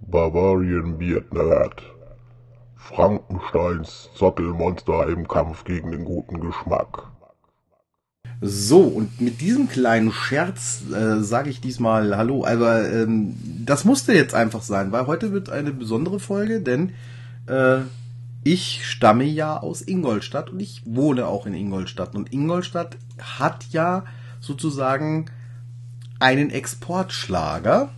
Bavarian Beard. Frankensteins Zottelmonster im Kampf gegen den guten Geschmack. So, und mit diesem kleinen Scherz äh, sage ich diesmal Hallo, aber ähm, das musste jetzt einfach sein, weil heute wird eine besondere Folge, denn äh, ich stamme ja aus Ingolstadt und ich wohne auch in Ingolstadt. Und Ingolstadt hat ja sozusagen einen Exportschlager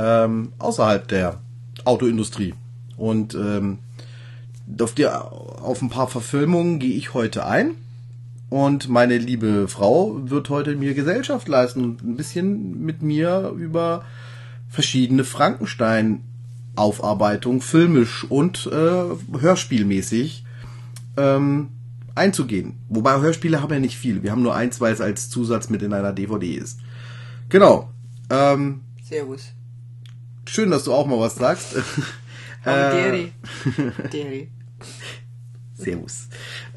ähm, außerhalb der Autoindustrie. Und ähm, auf, die, auf ein paar Verfilmungen gehe ich heute ein. Und meine liebe Frau wird heute mir Gesellschaft leisten und ein bisschen mit mir über verschiedene Frankenstein-Aufarbeitung, filmisch und äh, hörspielmäßig ähm, einzugehen. Wobei Hörspiele haben ja nicht viel. Wir haben nur eins, weil es als Zusatz mit in einer DVD ist. Genau. Ähm, Servus. Schön, dass du auch mal was sagst. Aber Äh, Deri. Deri. Servus.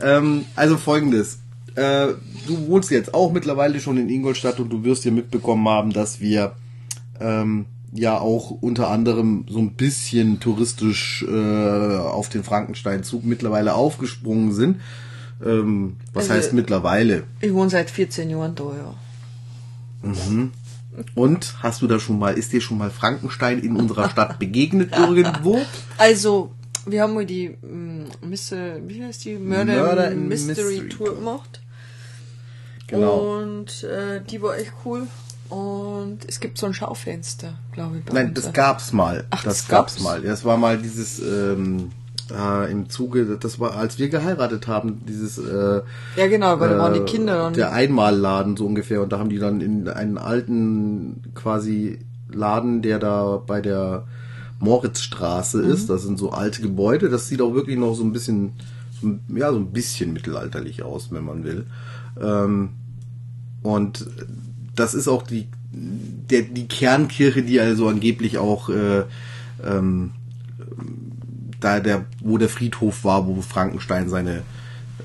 Ähm, also folgendes. Äh, du wohnst jetzt auch mittlerweile schon in Ingolstadt und du wirst ja mitbekommen haben, dass wir ähm, ja auch unter anderem so ein bisschen touristisch äh, auf den Frankensteinzug mittlerweile aufgesprungen sind. Ähm, was Also- heißt mittlerweile? Ich wohne seit 14 Jahren da, ja. Und hast du da schon mal, ist dir schon mal Frankenstein in unserer Stadt begegnet irgendwo? Also, wir haben mal die ähm, Mystery, wie heißt die? Murder, Murder in Mystery, Mystery Tour gemacht. Genau. Und äh, die war echt cool. Und es gibt so ein Schaufenster, glaube ich. Bei Nein, das gab's mal. Ach, das das gab's gab's? mal. Das war mal dieses ähm, äh, im Zuge, das war, als wir geheiratet haben, dieses äh, Ja, genau, weil da waren die äh, Kinder dann. der Einmalladen so ungefähr und da haben die dann in einen alten quasi Laden, der da bei der Moritzstraße Mhm. ist. Das sind so alte Gebäude. Das sieht auch wirklich noch so ein bisschen, so, ja, so ein bisschen mittelalterlich aus, wenn man will. Ähm, und das ist auch die, der, die Kernkirche, die also angeblich auch äh, ähm, da der, wo der Friedhof war, wo Frankenstein seine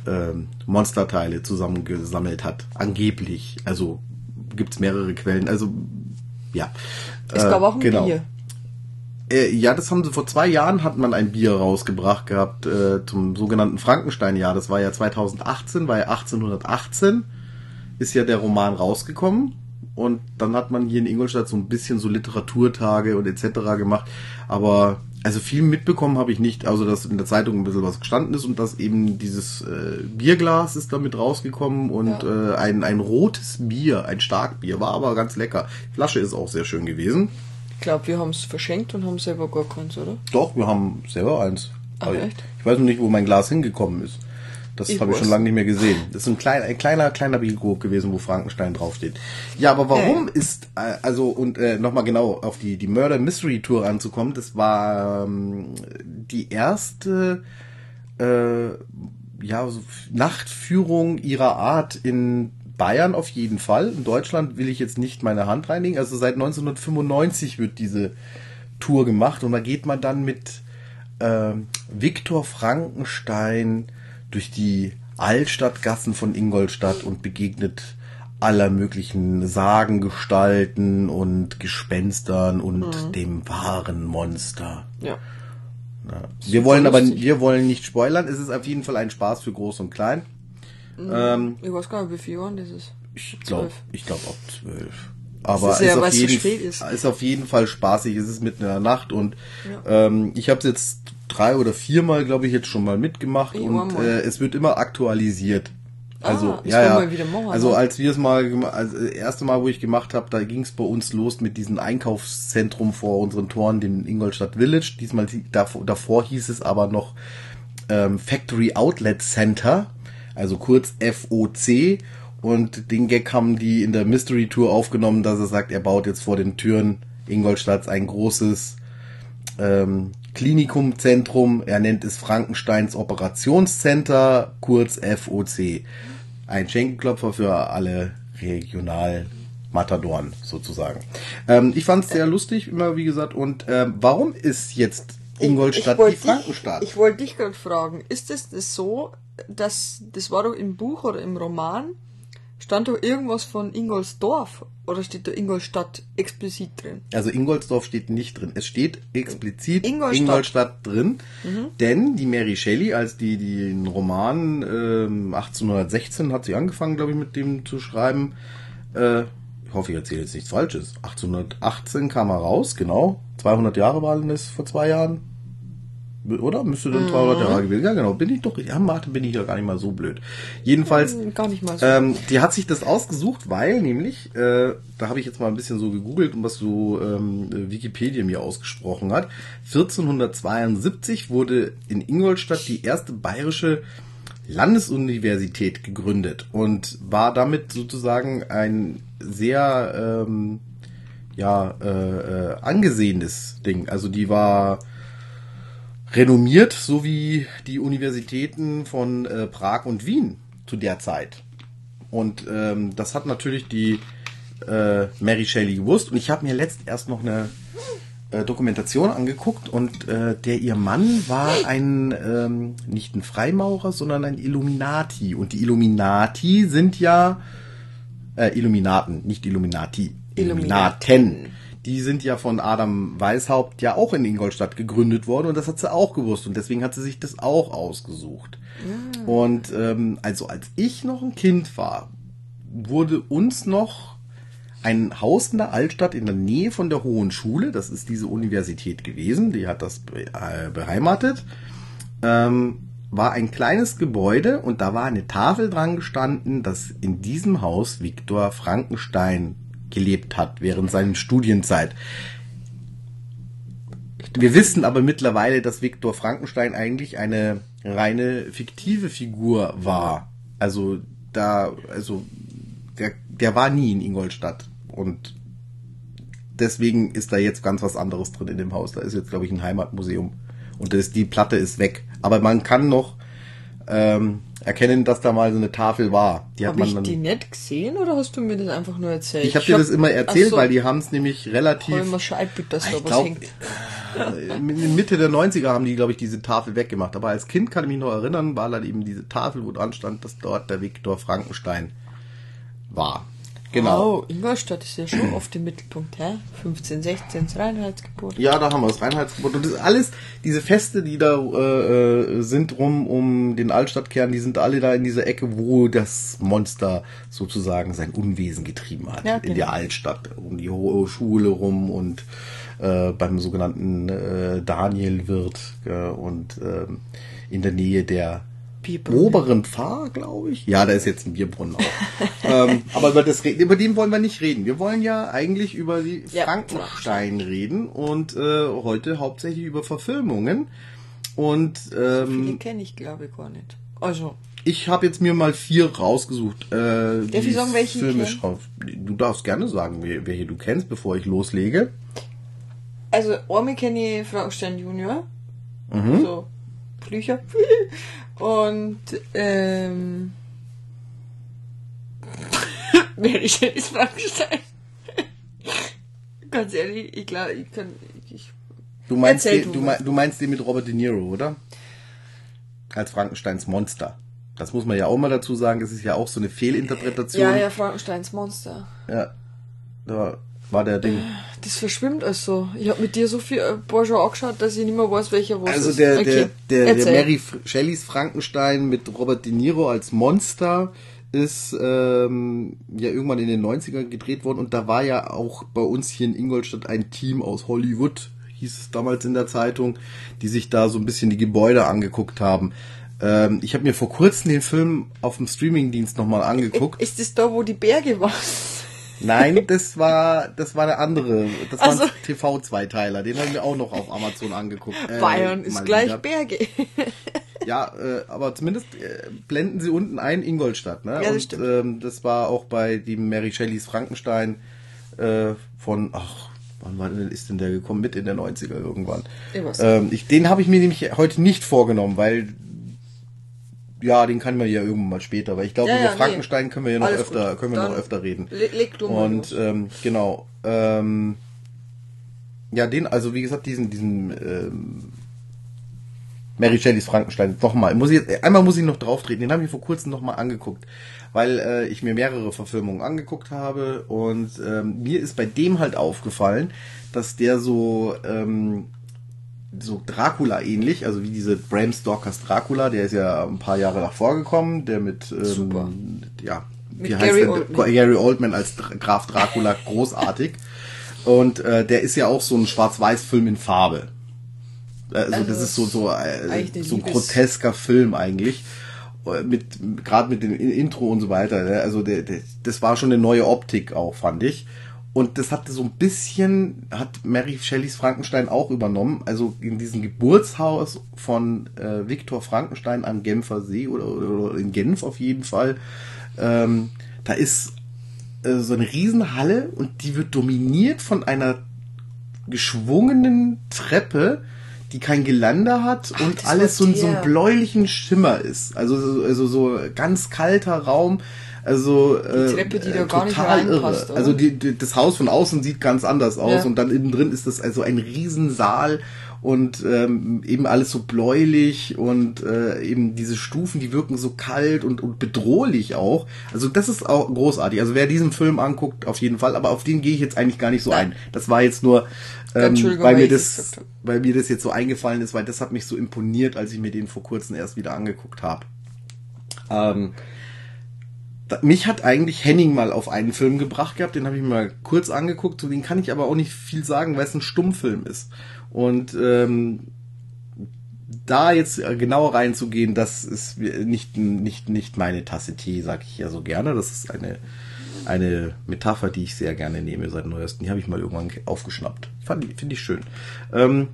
ähm, Monsterteile zusammengesammelt hat. Angeblich. Also gibt's mehrere Quellen. Also ja. es Äh, gab auch ein genau. Bier. Äh, ja, das haben sie vor zwei Jahren hat man ein Bier rausgebracht gehabt äh, zum sogenannten Frankenstein-Jahr. Das war ja 2018, war ja 1818 ist ja der Roman rausgekommen und dann hat man hier in Ingolstadt so ein bisschen so Literaturtage und etc. gemacht, aber also viel mitbekommen habe ich nicht, also dass in der Zeitung ein bisschen was gestanden ist und dass eben dieses äh, Bierglas ist damit rausgekommen und Ja. äh, ein, ein rotes Bier, ein Starkbier, war aber ganz lecker. Die Flasche ist auch sehr schön gewesen. Ich glaube, wir haben es verschenkt und haben selber gar keins, oder? Doch, wir haben selber eins. Ach, Aber echt? Ich weiß noch nicht, wo mein Glas hingekommen ist. Das habe ich schon lange nicht mehr gesehen. Das ist ein kleiner, ein kleiner, kleiner Bierkrug gewesen, wo Frankenstein draufsteht. Ja, aber warum Ja. ist, äh, also, und äh, nochmal genau auf die, die Murder Mystery Tour anzukommen, das war ähm, die erste äh, ja, so Nachtführung ihrer Art in Bayern auf jeden Fall. In Deutschland will ich jetzt nicht meine Hand reinigen. Also seit 1995 wird diese Tour gemacht und da geht man dann mit ähm, Viktor Frankenstein durch die Altstadtgassen von Ingolstadt und begegnet aller möglichen Sagengestalten und Gespenstern und dem wahren Monster. Ja. Ja. Wir wollen aber wir wollen nicht spoilern. Es ist auf jeden Fall ein Spaß für Groß und Klein. Ähm, Ich weiß gar nicht, wie viel Jahren das ist. ich glaube, ich glaube ab zwölf. Aber ist ja, ist, auf jeden, ist. ist auf jeden Fall spaßig. Es ist mitten in der Nacht und ähm, ich habe es jetzt drei oder viermal, glaube ich, jetzt schon mal mitgemacht Ich und äh, es wird immer aktualisiert. Also Ah, ja, ja. machen, also als wir es mal, also das erste Mal, wo ich gemacht habe, da ging es bei uns los mit diesem Einkaufszentrum vor unseren Toren, dem Ingolstadt Village. Diesmal davor, davor hieß es aber noch ähm, Factory Outlet Center, also kurz FOC. Und den Gag haben die in der Mystery Tour aufgenommen, dass er sagt, er baut jetzt vor den Türen Ingolstadts ein großes ähm, Klinikumzentrum. Er nennt es Frankensteins Operationscenter, kurz FOC. Ein Schenkelklopfer für alle regional Matadoren sozusagen. Ähm, ich fand es sehr lustig, immer wie gesagt. Und ähm, warum ist jetzt Ingolstadt wollt die Frankenstadt? Ich, ich wollte dich gerade fragen, ist es das so, dass, das war doch im Buch oder im Roman, Stand doch irgendwas von Ingolsdorf oder steht da Ingolstadt explizit drin? Also Ingolsdorf steht nicht drin. Es steht explizit Ingolstadt. Ingolstadt, drin, denn die Mary Shelley, als die den Roman ähm, 1816 hat sie angefangen, glaube ich, mit dem zu schreiben. Äh, ich hoffe, ich erzähle jetzt nichts Falsches. 1818 kam er raus, genau. 200 Jahre waren es vor zwei Jahren. Oder? Müsste dann 300 Jahre gewesen. Ja, genau. Bin ich doch. Ja, Mathe bin ich ja gar nicht mal so blöd. Jedenfalls. Hm, Gar nicht mal so. Ähm, die hat sich das ausgesucht, weil nämlich, äh, da habe ich jetzt mal ein bisschen so gegoogelt, was so ähm, Wikipedia mir ausgesprochen hat. 1472 wurde in Ingolstadt die erste bayerische Landesuniversität gegründet und war damit sozusagen ein sehr ähm, ja äh, äh, angesehenes Ding. Also die war renommiert, so wie die Universitäten von äh, Prag und Wien zu der Zeit. Und ähm, das hat natürlich die äh, Mary Shelley gewusst. Und ich habe mir letzt erst noch eine äh, Dokumentation angeguckt und äh, der ihr Mann war ein ähm, nicht ein Freimaurer, sondern ein Illuminati. Und die Illuminati sind ja äh, Illuminaten, nicht Illuminati. Illuminaten. Die sind ja von Adam Weishaupt ja auch in Ingolstadt gegründet worden und das hat sie auch gewusst und deswegen hat sie sich das auch ausgesucht. Und ähm, also als ich noch ein Kind war, wurde uns noch ein Haus in der Altstadt in der Nähe von der Hohen Schule, das ist diese Universität gewesen, die hat das äh, beheimatet, ähm, war ein kleines Gebäude und da war eine Tafel dran gestanden, dass in diesem Haus Viktor Frankenstein gelebt hat während seiner Studienzeit. Wir wissen aber mittlerweile, dass Viktor Frankenstein eigentlich eine reine fiktive Figur war. Also da, also der, der war nie in Ingolstadt und deswegen ist da jetzt ganz was anderes drin in dem Haus. Da ist jetzt, glaube ich, ein Heimatmuseum und das, die Platte ist weg. Aber man kann noch ähm, erkennen, dass da mal so eine Tafel war. Die Habe ich dann. die nicht gesehen oder hast du mir das einfach nur erzählt? ich habe dir das immer erzählt, so, weil die haben es nämlich relativ. hab immer Scheibe, dass da Ich was hängt. äh, Mitte der 90er haben die, glaube ich, diese Tafel weggemacht. Aber als Kind kann ich mich noch erinnern, war dann eben diese Tafel, wo dran stand, dass dort der Viktor Frankenstein war. Genau. Wow, Ingolstadt ist ja schon oft im Mittelpunkt, hä? 15, 16, das Reinheitsgebot. Ja, da haben wir das Reinheitsgebot. Und das ist alles, diese Feste, die da äh, äh, sind rum um den Altstadtkern, die sind alle da in dieser Ecke, wo das Monster sozusagen sein Unwesen getrieben hat. Ja, In genau. der Altstadt, um die Hohe Schule rum und äh, beim sogenannten äh, Danielwirt äh, und ähm, in der Nähe der Bierbrunnen. oberen Pfarr, glaube ich. Ja, da ist jetzt ein Bierbrunnen auch. ähm, aber über, das, über den wollen wir nicht reden. Wir wollen ja eigentlich über die Ja, Frankenstein reden und äh, heute hauptsächlich über Verfilmungen. Und Viele ähm, kenne ich, glaube ich, gar nicht. Also, ich habe jetzt mir mal vier rausgesucht. Äh, Darf ich sagen, welchen ich filmisch raus. Du darfst gerne sagen, welche du kennst, bevor ich loslege. also einmal kenne ich Frankenstein Junior. Mhm. So, Flücher. Und, ähm... Mary Shelley's Frankenstein. Ganz ehrlich, ich glaube, ich kann... Ich, Du meinst, den, du mein, du meinst den mit Robert De Niro, oder? Als Frankensteins Monster. Das muss man ja auch mal dazu sagen, das ist ja auch so eine Fehlinterpretation. ja, ja, Frankensteins Monster. Ja, da war der Ding. Das verschwimmt also. Ich habe mit dir so viel paar schon angeschaut, dass ich nicht mehr weiß, welcher was Also ist. der, okay. der, der, der. Mary Shelleys Frankenstein mit Robert De Niro als Monster ist ähm, ja irgendwann in den 90ern gedreht worden und da war ja auch bei uns hier in Ingolstadt ein Team aus Hollywood, hieß es damals in der Zeitung, die sich da so ein bisschen die Gebäude angeguckt haben. Ähm, ich habe mir vor kurzem den Film auf dem Streamingdienst nochmal angeguckt. Ist das da, wo die Berge waren? Nein, das war das war der andere. Das war ein TV-Zweiteiler. Den haben wir auch noch auf Amazon angeguckt. Äh, Bayern ist gleich wieder. Berge. Ja, äh, aber zumindest äh, blenden sie unten ein Ingolstadt. Ne? Ja, das Und stimmt. ähm, das war auch bei die Mary Shelleys Frankenstein äh, von, ach, wann war denn, ist denn der gekommen? Mit in der 90er irgendwann. Ähm, ich, den habe ich mir nämlich heute nicht vorgenommen, weil ja, den kann man ja irgendwann mal später, weil ich glaube, Ja, über ja, nee. Frankenstein können wir ja noch Alles öfter, gut. können wir noch Dann öfter reden. Le leg du mal Und los. ähm, genau. Ähm, ja, den, also wie gesagt, diesen, diesen ähm, Mary Shelleys Frankenstein. Nochmal. Muss ich jetzt, einmal muss ich noch drauf treten. Den habe ich vor kurzem nochmal angeguckt. Weil äh, ich mir mehrere Verfilmungen angeguckt habe. Und ähm, mir ist bei dem halt aufgefallen, dass der so, ähm, so Dracula ähnlich, also wie diese Bram Stokers Dracula, der ist ja ein paar Jahre davor gekommen, der mit, ähm, Super. ja, Mit wie heißt Gary der? Oldman. Gary Oldman als Graf Dracula, großartig. Und äh, der ist ja auch so ein Schwarz-Weiß-Film in Farbe. Also, Also das ist so so äh, so ein grotesker Film eigentlich Äh, mit gerade mit dem In- Intro und so weiter. ne? Also der, der, das war schon eine neue Optik auch fand ich. Und das hatte so ein bisschen hat Mary Shelleys Frankenstein auch übernommen. Also in diesem Geburtshaus von äh, Viktor Frankenstein am Genfer See oder, oder in Genf auf jeden Fall. Ähm, da ist äh, so eine Riesenhalle und die wird dominiert von einer geschwungenen Treppe, die kein Geländer hat und das alles so, in so einem bläulichen Schimmer ist. Also, so- also so ganz kalter Raum. Also die Treppe, die da gar nicht reinpasst, oder? Also die, die, das Haus von außen sieht ganz anders aus Ja. und dann innen drin ist das also ein Riesensaal und ähm, eben alles so bläulich und äh, eben diese Stufen, die wirken so kalt und, und bedrohlich auch. Also das ist auch großartig. Also wer diesen Film anguckt, auf jeden Fall, aber auf den gehe ich jetzt eigentlich gar nicht so ein. Das war jetzt nur, ähm, weil mir das weil mir das jetzt so eingefallen ist, weil das hat mich so imponiert, als ich mir den vor kurzem erst wieder angeguckt habe. Ähm, mich hat eigentlich Henning mal auf einen Film gebracht gehabt, den habe ich mir mal kurz angeguckt, zu dem kann ich aber auch nicht viel sagen, weil es ein Stummfilm ist. Und ähm, da jetzt genauer reinzugehen, das ist nicht, nicht, nicht meine Tasse Tee, sag ich ja so gerne. Das ist eine, eine Metapher, die ich sehr gerne nehme seit neuestem. Die habe ich mal irgendwann aufgeschnappt. Finde ich schön. Ähm,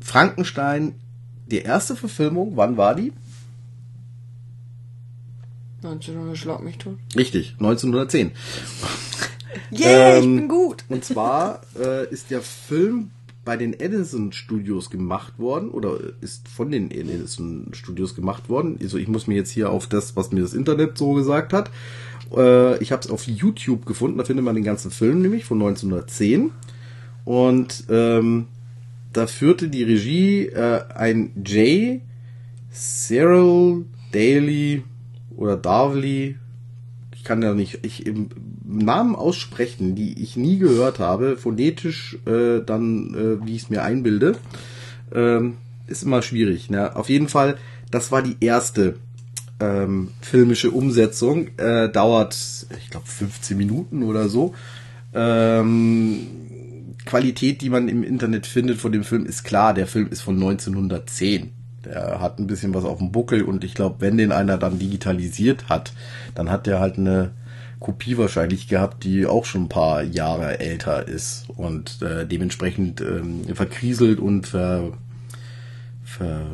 Frankenstein, die erste Verfilmung, wann war die? 1900 schlag mich tot. Richtig, 1910. Yeah, Ähm, ich bin gut. Und zwar äh, ist der Film bei den Edison Studios gemacht worden oder ist von den Edison Studios gemacht worden. Also ich muss mir jetzt hier auf das, was mir das Internet so gesagt hat. Äh, ich habe es auf YouTube gefunden, da findet man den ganzen Film nämlich von 1910. Und ähm, da führte die Regie äh, ein J. Cyril Daly oder Darley, ich kann ja nicht ich im Namen aussprechen, die ich nie gehört habe, phonetisch äh, dann, äh, wie ich es mir einbilde, ähm, ist immer schwierig. Ne? Auf jeden Fall, das war die erste ähm, filmische Umsetzung, äh, dauert, ich glaube, 15 Minuten oder so. Ähm, Qualität, die man im Internet findet von dem Film, ist klar, der Film ist von 1910. Der hat ein bisschen was auf dem Buckel und ich glaube, wenn den einer dann digitalisiert hat, dann hat der halt eine Kopie wahrscheinlich gehabt, die auch schon ein paar Jahre älter ist und äh, dementsprechend ähm, verkrieselt und ver, ver,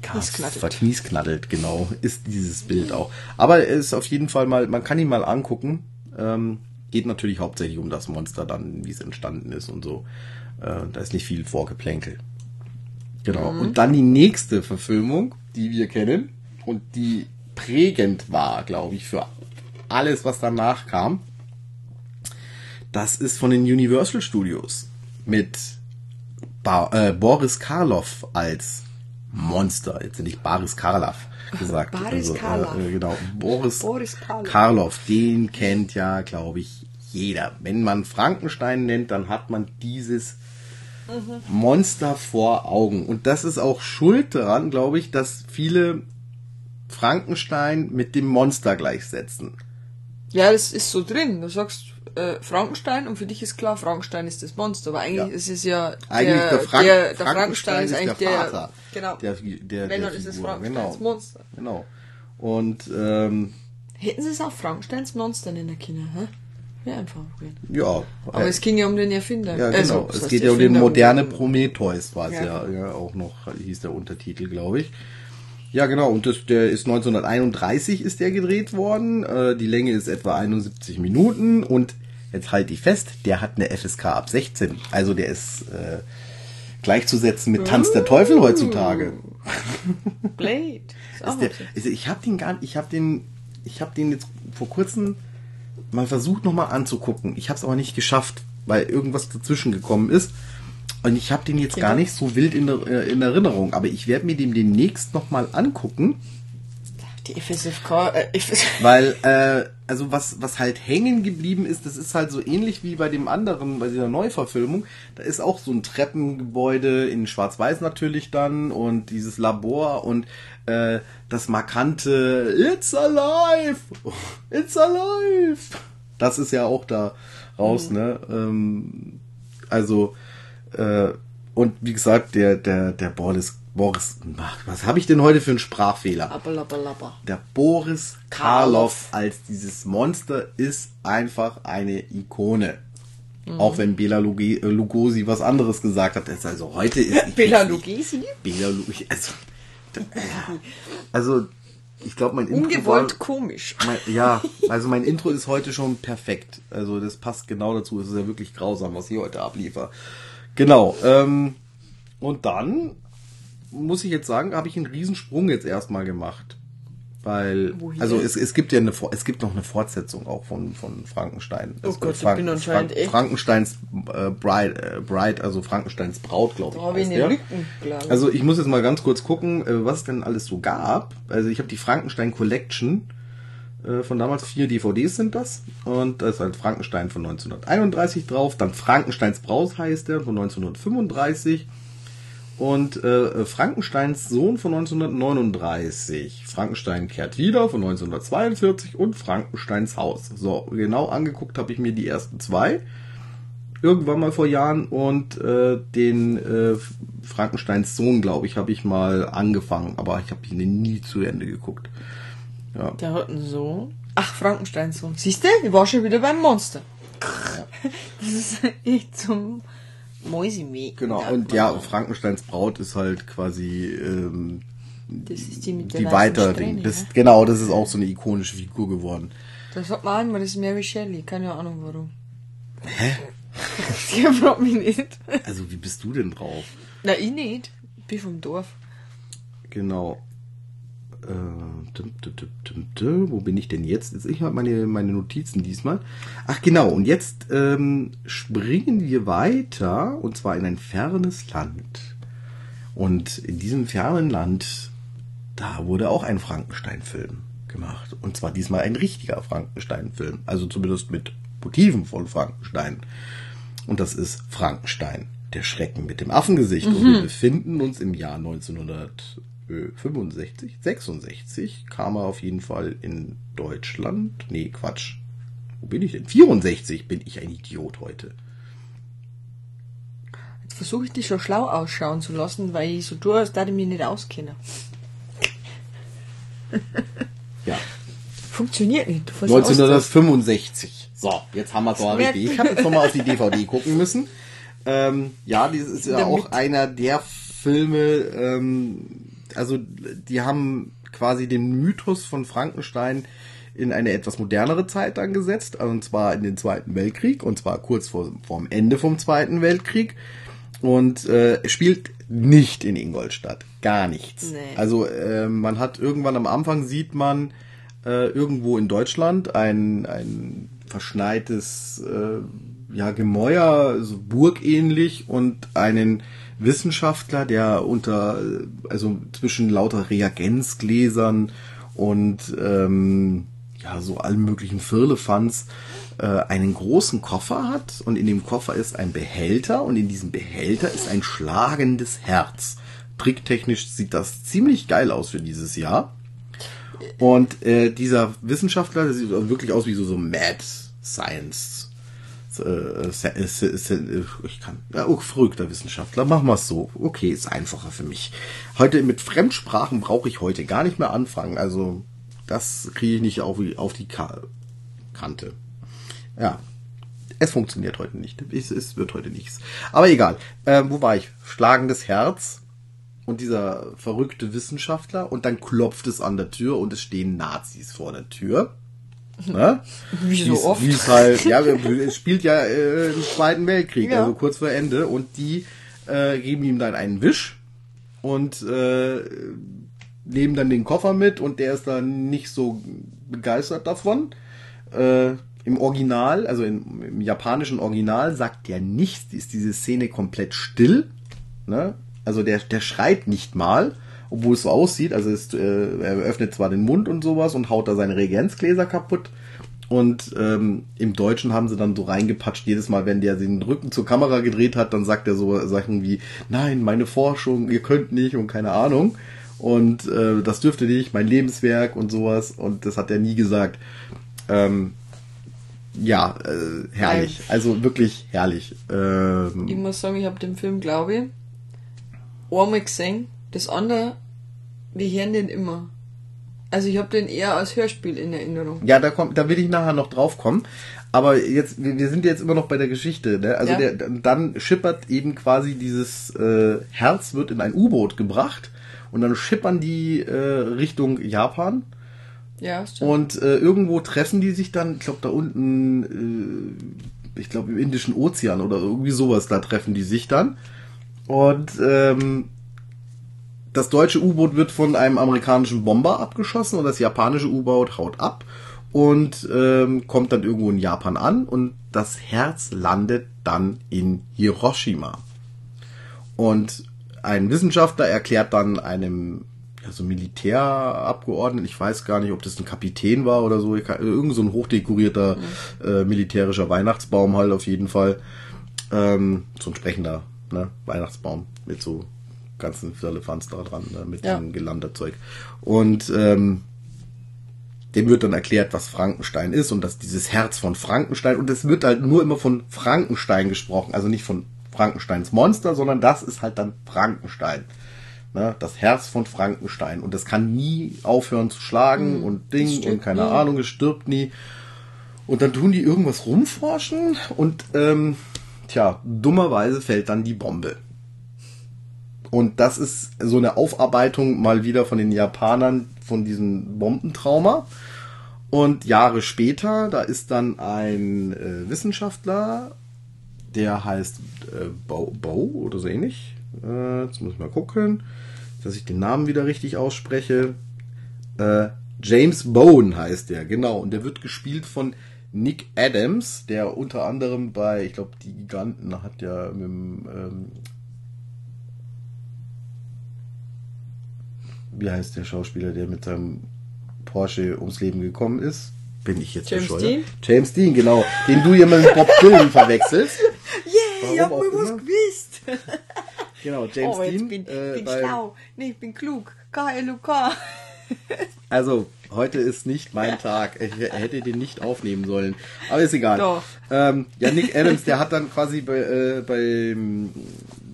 Kniesknaddelt. verkniesknaddelt, genau, ist dieses Bild auch. Aber es ist auf jeden Fall mal, man kann ihn mal angucken. Ähm, geht natürlich hauptsächlich um das Monster dann, wie es entstanden ist und so. Äh, da ist nicht viel Vorgeplänkel. Genau. Und dann die nächste Verfilmung, die wir kennen und die prägend war, glaube ich, für alles, was danach kam. Das ist von den Universal Studios mit ba äh, Boris Karloff als Monster. Jetzt nicht Boris Karloff gesagt. Boris Karloff. Äh, genau. Boris, Boris Karloff. Karloff, den kennt ja, glaube ich, jeder. Wenn man Frankenstein nennt, dann hat man dieses Monster vor Augen. Und das ist auch schuld daran, glaube ich, dass viele Frankenstein mit dem Monster gleichsetzen. Ja, das ist so drin. Du sagst äh, Frankenstein und für dich ist klar, Frankenstein ist das Monster. Aber eigentlich Ja. ist es ja der, Eigentlich der, Frank der, der Frankenstein ist der eigentlich Vater. Genau. Der, der, Wenn, der ist es. Frankensteins genau. Monster. Genau. Und ähm, Hätten sie es auch Frankensteins Monster nennen können, hä? Wäre einfach ja. Aber äh, es ging ja um den Erfinder. ja, Also, genau. das es geht ja um den moderne um- Prometheus, war es Ja, ja, ja auch noch, hieß der Untertitel, glaube ich. Ja, genau. Und das, der ist 1931 ist der gedreht worden. Äh, die Länge ist etwa 71 Minuten und jetzt halte ich fest, der hat eine FSK ab 16. Also der ist äh, gleichzusetzen mit Tanz der Teufel heutzutage. Blade. Ist Ist der, also ich habe den gar ich habe den, ich habe den jetzt vor kurzem mal versucht nochmal anzugucken. Ich habe es aber nicht geschafft, weil irgendwas dazwischen gekommen ist. Und ich habe den jetzt gar nicht so wild in, äh, in Erinnerung, aber ich werde mir den demnächst nochmal angucken. Die FSFK, äh, FSFK. Weil, äh, also was, was halt hängen geblieben ist, das ist halt so ähnlich wie bei dem anderen, bei dieser Neuverfilmung. Da ist auch so ein Treppengebäude in Schwarz-Weiß natürlich dann und dieses Labor und äh, das markante It's alive! It's alive! Das ist ja auch da raus, ne? Ähm, also, äh, und wie gesagt, der, der, der Boris, Boris, was habe ich denn heute für einen Sprachfehler? Der Boris Karloff als dieses Monster ist einfach eine Ikone. Auch wenn Bela äh, Lugosi was anderes gesagt hat. Also heute ist Bela Lugisi? Bela Lugosi. Also, also ich glaube, mein Intro Ungewollt komisch. mein, ja, also mein Intro ist heute schon perfekt. Also das passt genau dazu. Es ist ja wirklich grausam, was ich heute abliefer. Genau. Ähm, und dann muss ich jetzt sagen, habe ich einen Riesensprung jetzt erstmal gemacht. Weil, also es, es gibt ja eine, es gibt noch eine Fortsetzung auch von, von Frankenstein. Oh Es- Gott, ich Frank- bin anscheinend Frank- echt- Frankensteins äh, Bride, äh, Bride, also Frankensteins Braut, glaube ich. Heißt eine der. Rückenklage. Also ich muss jetzt mal ganz kurz gucken, äh, was es denn alles so gab. Also ich habe die Frankenstein Collection äh, von damals, vier DVDs sind das. Und da ist halt Frankenstein von 1931 drauf. Dann Frankensteins Braut heißt der von 1935. Und äh, Frankensteins Sohn von 1939. Frankenstein kehrt wieder von 1942 und Frankensteins Haus. So, genau angeguckt habe ich mir die ersten zwei irgendwann mal vor Jahren und äh, den äh, Frankensteins Sohn, glaube ich, habe ich mal angefangen, aber ich habe ihn nie zu Ende geguckt. Ja. Der hat einen Sohn. Ach, Frankensteins Sohn. Siehst du, ich war schon wieder beim Monster. Das ist echt zum Mäusemäh. Genau, und ja, auch. Frankensteins Braut ist halt quasi ähm, Das ist die mit der die weiter Strähne, das, ne? Genau, das ist auch so eine ikonische Figur geworden. Das hat man einmal, das ist Mary Shelley. Keine Ahnung warum. Hä? Die fragt mich nicht. Also wie bist du denn drauf? Na, ich nicht. Ich bin vom Dorf. Genau. Wo bin ich denn jetzt? Ich habe meine, meine Notizen diesmal. Ach genau, und jetzt ähm, springen wir weiter und zwar in ein fernes Land. Und in diesem fernen Land, da wurde auch ein Frankenstein-Film gemacht. Und zwar diesmal ein richtiger Frankenstein-Film. Also zumindest mit Motiven von Frankenstein. Und das ist Frankenstein, der Schrecken mit dem Affengesicht. Und wir befinden uns im Jahr 1965, 66 kam er auf jeden Fall in Deutschland. Nee, Quatsch. Wo bin ich denn? 64 bin ich ein Idiot heute. Jetzt versuche ich dich schon schlau ausschauen zu lassen, weil ich so als da ich mich nicht auskenne. Ja. Funktioniert nicht. Du versaust das. 1965. So, jetzt haben wir es mal richtig. Ich habe jetzt nochmal auf die DVD gucken müssen. Ähm, ja, das ist ja Damit- auch einer der Filme, ähm, also die haben quasi den Mythos von Frankenstein in eine etwas modernere Zeit dann gesetzt, und zwar in den Zweiten Weltkrieg, und zwar kurz vor vorm Ende vom Zweiten Weltkrieg. Und äh, es spielt nicht in Ingolstadt. Gar nichts. Nee. Also äh, man hat irgendwann am Anfang sieht man äh, irgendwo in Deutschland ein, ein verschneites äh, ja, Gemäuer, so burgähnlich und einen Wissenschaftler, der unter, also zwischen lauter Reagenzgläsern und ähm, ja, so allen möglichen Firlefanz äh, einen großen Koffer hat und in dem Koffer ist ein Behälter und in diesem Behälter ist ein schlagendes Herz. Tricktechnisch sieht das ziemlich geil aus für dieses Jahr. Und äh, dieser Wissenschaftler, der sieht wirklich aus wie so, so Mad Science. Äh, se- äh, ich kann, ja, oh, verrückter Wissenschaftler, machen wir es so. Okay, ist einfacher für mich. Heute mit Fremdsprachen brauche ich heute gar nicht mehr anfangen. Also das kriege ich nicht auf, auf die Ka Kante. Ja, es funktioniert heute nicht. Es, es wird heute nichts. Aber egal. Ähm, wo war ich? Schlagendes Herz und dieser verrückte Wissenschaftler und dann klopft es an der Tür und es stehen Nazis vor der Tür. Ne? Wie so Wie's- oft. wie's halt, ja, es spielt ja äh, im Zweiten Weltkrieg, Ja. also kurz vor Ende und die äh, geben ihm dann einen Wisch und äh, nehmen dann den Koffer mit und der ist dann nicht so begeistert davon. Äh, Im Original, also im, im japanischen Original, sagt der nichts, ist diese Szene komplett still. Ne? Also der, der schreit nicht mal, obwohl es so aussieht. Also es, äh, er öffnet zwar den Mund und sowas und haut da seine Reagenzgläser kaputt. Und ähm, im Deutschen haben sie dann so reingepatscht, jedes Mal, wenn der den Rücken zur Kamera gedreht hat, dann sagt er so Sachen wie, nein, meine Forschung, ihr könnt nicht und keine Ahnung. Und äh, das dürfte nicht, mein Lebenswerk und sowas. Und das hat er nie gesagt. Ähm, ja, äh, herrlich. Also wirklich herrlich. Ähm, Ich muss sagen, ich habe den Film, glaube ich, einmal gesehen. Das andere, wir hören den immer. Also ich habe den eher als Hörspiel in Erinnerung. Ja, da kommt, da will ich nachher noch drauf kommen. Aber jetzt, wir, sind jetzt immer noch bei der Geschichte. Ne? Also Ja. der, dann schippert eben quasi dieses äh, Herz wird in ein U-Boot gebracht und dann schippern die äh, Richtung Japan Ja, stimmt. und äh, irgendwo treffen die sich dann, ich glaube da unten, äh, ich glaube im Indischen Ozean oder irgendwie sowas, da treffen die sich dann und ähm, das deutsche U-Boot wird von einem amerikanischen Bomber abgeschossen und das japanische U-Boot haut ab und ähm, kommt dann irgendwo in Japan an und das Herz landet dann in Hiroshima. Und ein Wissenschaftler erklärt dann einem also Militärabgeordneten, ich weiß gar nicht, ob das ein Kapitän war oder so, irgend so ein hochdekorierter äh, militärischer Weihnachtsbaum halt auf jeden Fall. Ähm, so ein sprechender ne, Weihnachtsbaum mit so ganzen Firlefanz da dran, ne, mit Ja. dem Gelanderzeug. Und ähm, dem wird dann erklärt, was Frankenstein ist und dass dieses Herz von Frankenstein und es wird halt nur immer von Frankenstein gesprochen, also nicht von Frankensteins Monster, sondern das ist halt dann Frankenstein. Ne, das Herz von Frankenstein und das kann nie aufhören zu schlagen und Ding und keine nie. Ahnung, es stirbt nie. Und dann tun die irgendwas rumforschen und ähm, tja, dummerweise fällt dann die Bombe. Und das ist so eine Aufarbeitung mal wieder von den Japanern von diesem Bombentrauma. Und Jahre später, da ist dann ein äh, Wissenschaftler, der heißt äh, Bo, Bo oder so ähnlich. Äh, jetzt muss ich mal gucken, dass ich den Namen wieder richtig ausspreche. Äh, James Bowen heißt der, genau. Und der wird gespielt von Nick Adams, der unter anderem bei, ich glaube, die Giganten hat ja mit dem, ähm, wie heißt der Schauspieler, der mit seinem Porsche ums Leben gekommen ist? Bin ich jetzt James bescheuert? Dean? James Dean, genau. Den du immer mit Bob Dylan verwechselst. Yeah, ich hab mir was gewusst. Genau, James oh, Dean. bin, äh, bin beim- schlau. Nee, ich bin klug. K-L-U-K. Also, heute ist nicht mein Tag. Ich hätte den nicht aufnehmen sollen. Aber ist egal. Doch. Ähm, ja, Nick Adams, der hat dann quasi bei, äh, bei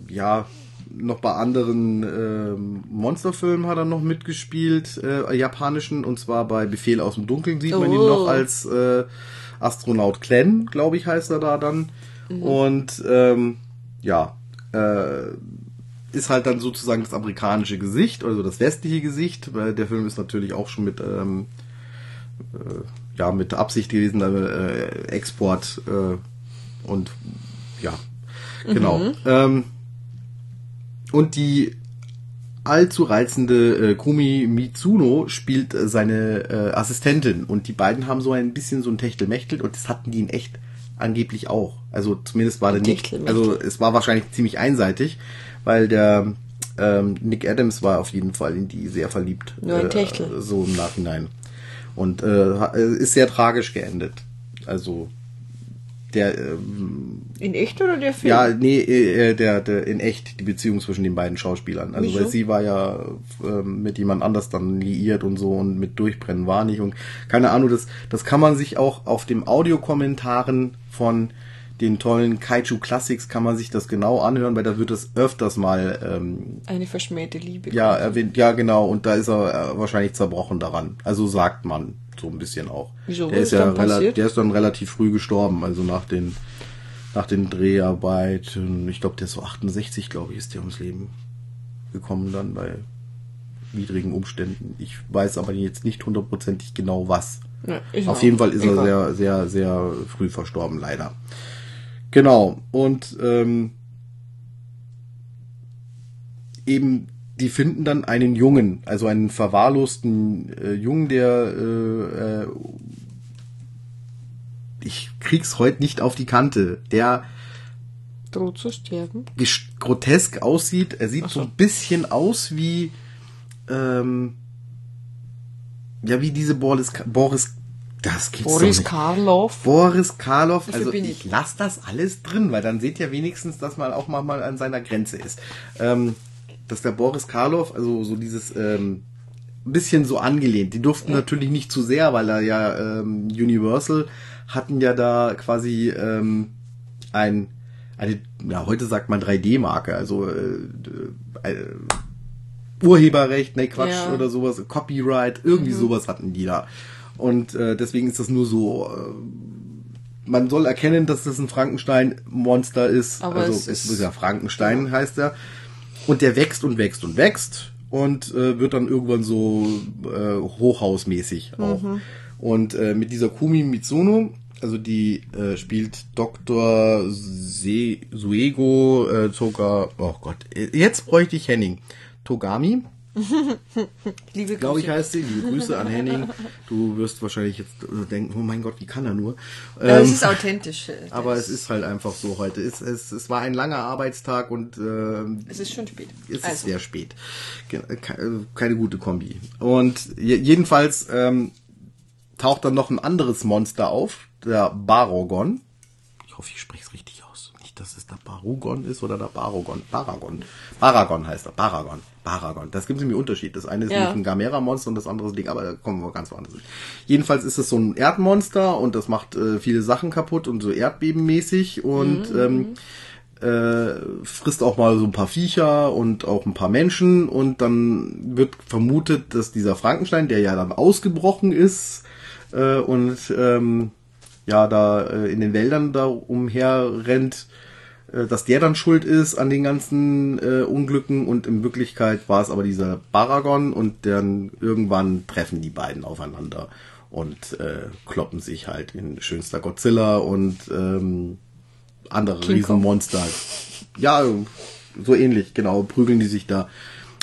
ja, noch bei anderen ähm, Monsterfilmen hat er noch mitgespielt, äh, japanischen, und zwar bei Befehl aus dem Dunkeln sieht man ihn Oh. noch als äh, Astronaut Glenn, glaube ich, heißt er da dann. Und ähm, ja, äh, ist halt dann sozusagen das amerikanische Gesicht, also das westliche Gesicht, weil der Film ist natürlich auch schon mit ähm, äh, ja mit Absicht gewesen, äh, Export äh, und ja genau. Ähm, und die allzu reizende äh, Kumi Mitsuno spielt äh, seine äh, Assistentin und die beiden haben so ein bisschen so ein Techtelmechtel und das hatten die in echt angeblich auch. Also zumindest war der Nick, also es war wahrscheinlich ziemlich einseitig, weil der ähm, Nick Adams war auf jeden Fall in die sehr verliebt. Nur ein Techtel. So im Nachhinein. Und äh, ha- ist sehr tragisch geendet. Also der ähm, In echt oder der Film? ja, nee, äh, der, der in echt die Beziehung zwischen den beiden Schauspielern. Also Wieso? weil sie war ja ähm, mit jemand anders dann liiert und so und mit Durchbrennen war nicht und keine Ahnung, das, das kann man sich auch auf dem Audiokommentaren von den tollen Kaiju Classics kann man sich das genau anhören, weil da wird es öfters mal ähm, Eine verschmähte Liebe. ja erwähnt, ja genau und da ist er äh, wahrscheinlich zerbrochen daran. Also sagt man so ein bisschen auch. Wieso? Der ist ist ja passiert? der ist dann relativ früh gestorben, also nach den nach den Dreharbeiten. Ich glaube, der ist so 68, glaube ich, ist der ums Leben gekommen dann bei widrigen Umständen. Ich weiß aber jetzt nicht hundertprozentig genau was. Ist Auf auch jeden Fall ist er sehr, sehr, sehr früh verstorben, leider. Genau. Und ähm, eben, die finden dann einen Jungen, also einen verwahrlosten äh, Jungen, der äh, äh, ich krieg's heute nicht auf die Kante, der Droht zu sterben. grotesk aussieht. Er sieht so ein bisschen aus wie, ähm, ja, wie diese Boris, Boris, das gibt's doch Boris nicht. Karloff. Boris Karloff, also bin ich ich. lasse das alles drin, weil dann seht ihr wenigstens, dass man auch mal, an seiner Grenze ist. Ähm, dass der Boris Karloff, also so dieses ähm, bisschen so angelehnt. Die durften natürlich nicht zu sehr, weil er ja ähm, Universal hatten ja da quasi ähm, ein eine, ja heute sagt man 3D-Marke, also äh, äh, Urheberrecht, ne Quatsch Ja. oder sowas, Copyright, irgendwie sowas hatten die da. Und äh, deswegen ist das nur so. Äh, man soll erkennen, dass das ein Frankenstein-Monster ist. Aber also es ist- ist ja Frankenstein heißt er. Und der wächst und wächst und wächst und äh, wird dann irgendwann so äh, hochhausmäßig auch. Und äh, mit dieser Kumi Mitsuno, also die äh, spielt Dr. Se Suego äh, Toga, oh Gott, äh, jetzt bräuchte ich Henning. Togami, Liebe glaube ich Grüße. heißt sie. Liebe Grüße an Henning. Du wirst wahrscheinlich jetzt äh, denken, oh mein Gott, wie kann er nur? Ja, es Ähm, ist authentisch. äh, aber es ist halt einfach so heute. Es, es, es war ein langer Arbeitstag und äh, Es ist schon spät. es ist Also, sehr spät. Keine gute Kombi. Und je- jedenfalls ähm, taucht dann noch ein anderes Monster auf, der Barogon. Ich hoffe, ich spreche es richtig aus. Nicht, dass es der Barugon ist oder der Barogon. Baragon. Baragon heißt er. Baragon. Baragon. Das gibt nämlich Unterschied. Das eine ist Ja. nämlich ein Gamera-Monster und das andere ist ein Ding, aber da kommen wir ganz woanders hin. Jedenfalls ist es so ein Erdmonster und das macht äh, viele Sachen kaputt und so erdbebenmäßig und ähm, äh, frisst auch mal so ein paar Viecher und auch ein paar Menschen und dann wird vermutet, dass dieser Frankenstein, der ja dann ausgebrochen ist äh, und ähm, ja da äh, in den Wäldern da umher rennt, äh, dass der dann schuld ist an den ganzen äh, Unglücken und in Wirklichkeit war es aber dieser Baragon und dann irgendwann treffen die beiden aufeinander und äh, kloppen sich halt in schönster Godzilla und ähm, andere King Kong. Riesenmonster. Ja, so ähnlich, genau, prügeln die sich da.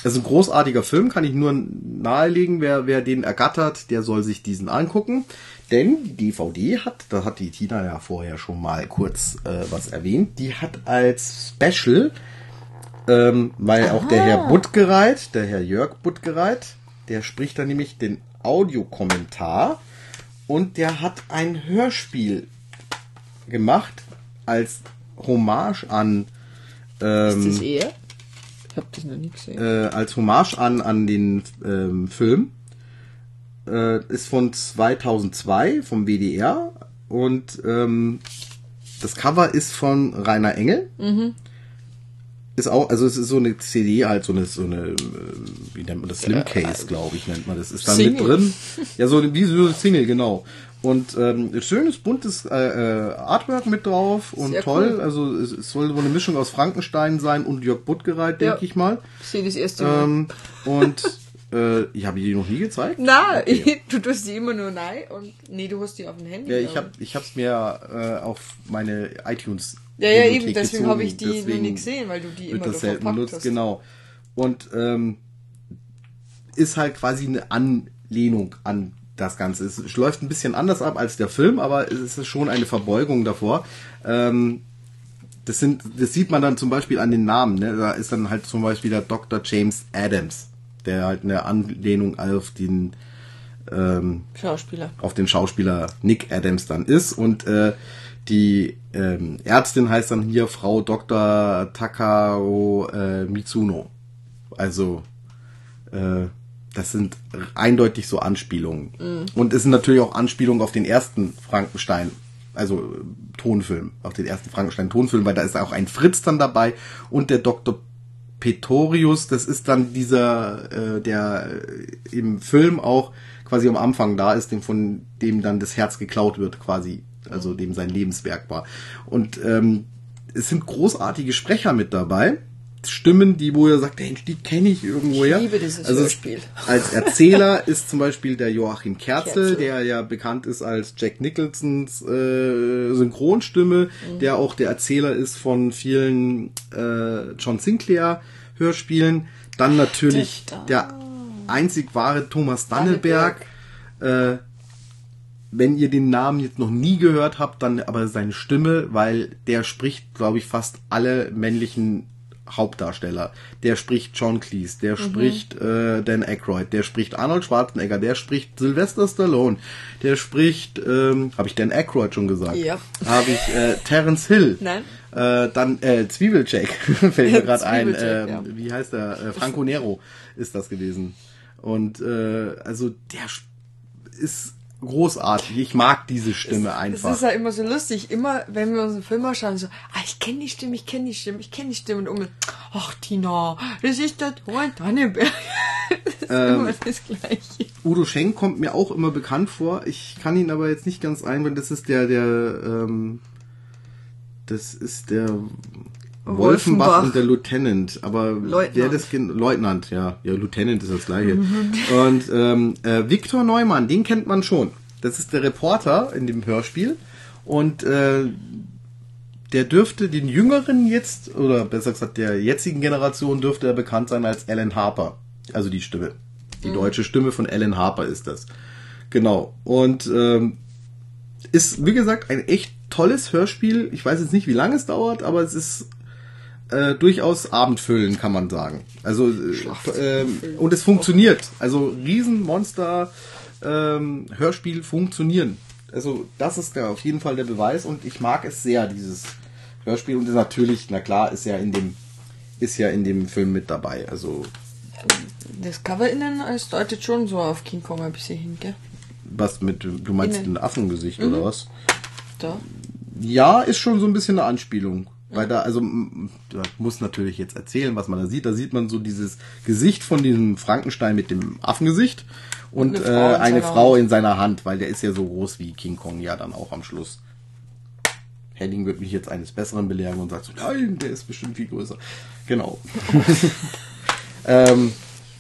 Es ist ein großartiger Film, kann ich nur nahelegen, wer, wer den ergattert, der soll sich diesen angucken. Denn die DVD hat, da hat die Tina ja vorher schon mal kurz äh, was erwähnt, die hat als Special, ähm, weil auch der Herr Buttgereit, der Herr Jörg Buttgereit, der spricht da nämlich den Audiokommentar und der hat ein Hörspiel gemacht als Hommage an ähm, Ist das er? Ich hab das noch nie gesehen. äh, als Hommage an an den ähm, Film äh, ist von 2002 vom WDR und ähm, das Cover ist von Rainer Engel. Ist auch, also es ist so eine CD halt, so eine, so eine, äh, wie nennt man das? Slim Case, glaube ich, nennt man das. Ist da mit drin. Ja, so wie so eine Single, genau. Und ähm, schönes, buntes äh, äh, Artwork mit drauf und Sehr toll. cool. Also es, es soll so eine Mischung aus Frankenstein sein und Jörg Buttgereit, denke Ja. ich mal. Ich sehe das erste Mal. Ähm, und äh, ich habe die noch nie gezeigt. Na, Okay. du tust die immer nur nein und nee, du hast die auf dem Handy. Ja, ich habe ich hab's mir äh, auf meine iTunes Ja, ja, Bibliothek eben, deswegen habe ich die noch Deswegen nie gesehen, weil du die immer das da selten benutzt, hast. genau. Und ähm, ist halt quasi eine Anlehnung an das Ganze. Es läuft ein bisschen anders ab als der Film, aber es ist schon eine Verbeugung davor. Ähm, das sind, das sieht man dann zum Beispiel an den Namen. Ne? Da ist dann halt zum Beispiel der Dr. James Adams, der halt eine Anlehnung auf den ähm, Schauspieler. auf den Schauspieler Nick Adams dann ist und äh, die ähm, Ärztin heißt dann hier Frau Dr. Takao äh, Mitsuno. Also äh, das sind eindeutig so Anspielungen. Und es sind natürlich auch Anspielungen auf den ersten Frankenstein, also äh, Tonfilm, auf den ersten Frankenstein-Tonfilm, weil da ist auch ein Fritz dann dabei und der Dr. Petorius, das ist dann dieser, äh, der äh, im Film auch quasi am Anfang da ist, dem von dem dann das Herz geklaut wird, quasi, also dem sein Lebenswerk war. Und ähm, es sind großartige Sprecher mit dabei. Stimmen, die, wo er sagt, hey, die kenne ich irgendwoher. Ich liebe dieses also Hörspiel. Als Erzähler ist zum Beispiel der Joachim Kerzel, Kerzel. der ja bekannt ist als Jack Nicholsons äh, Synchronstimme, Mhm. der auch der Erzähler ist von vielen äh, John Sinclair Hörspielen. Dann natürlich Da, da. der einzig wahre Thomas Dannelberg, äh, wenn ihr den Namen jetzt noch nie gehört habt, dann aber seine Stimme, weil der spricht, glaube ich, fast alle männlichen Hauptdarsteller. Der spricht John Cleese, der spricht äh, Dan Aykroyd, der spricht Arnold Schwarzenegger, der spricht Sylvester Stallone, der spricht, ähm, habe ich Dan Aykroyd schon gesagt? Ja. Habe ich äh, Terence Hill. Nein. Äh, dann äh, Zwiebelcheck, fällt mir gerade ein. Äh, ja. Wie heißt der? Äh, Franco Nero ist das gewesen. Und äh, also der ist großartig. Ich mag diese Stimme Es einfach. ist ja immer so lustig. Immer, wenn wir uns einen Film anschauen, so, ah, ich kenne die Stimme, ich kenne die Stimme, ich kenne die Stimme. Und Onkel, ach Tina, das ist der Ton Danneberg. Das ist Ähm. immer das Gleiche. Udo Schenk kommt mir auch immer bekannt vor. Ich kann ihn aber jetzt nicht ganz einwenden. Das ist der, der, ähm, das ist der Wolfenbach, und der Lieutenant. Aber Leutnant. wer das Kind, Leutnant, ja, ja, Lieutenant ist das gleiche. Und ähm, äh, Viktor Neumann, den kennt man schon. Das ist der Reporter in dem Hörspiel und äh, der dürfte den Jüngeren jetzt, oder besser gesagt der jetzigen Generation, dürfte er bekannt sein als Alan Harper. Also die Stimme. Die deutsche Stimme von Alan Harper ist das. Genau. Und ähm, ist, wie gesagt, ein echt tolles Hörspiel. Ich weiß jetzt nicht, wie lange es dauert, aber es ist äh, durchaus Abendfüllen, kann man sagen. Also äh, ähm, und es funktioniert. Also Riesenmonster ähm, Hörspiel funktionieren. Also das ist ja auf jeden Fall der Beweis und ich mag es sehr, dieses Hörspiel und natürlich, na klar, ist ja in dem ist ja in dem Film mit dabei. Also Das Cover innen, es deutet schon so auf King Kong ein bisschen hin, gell? was mit du meinst Innen. ein Affengesicht oder was? Da. Ja, ist schon so ein bisschen eine Anspielung. Weil da, also, da muss natürlich jetzt erzählen, was man da sieht. Da sieht man so dieses Gesicht von diesem Frankenstein mit dem Affengesicht und, eine eine Frau in äh, eine seiner Frau Hand. in seiner Hand, weil der ist ja so groß wie King Kong ja dann auch am Schluss. Henning wird mich jetzt eines Besseren belehren und sagt so, nein, der ist bestimmt viel größer. Genau. ähm,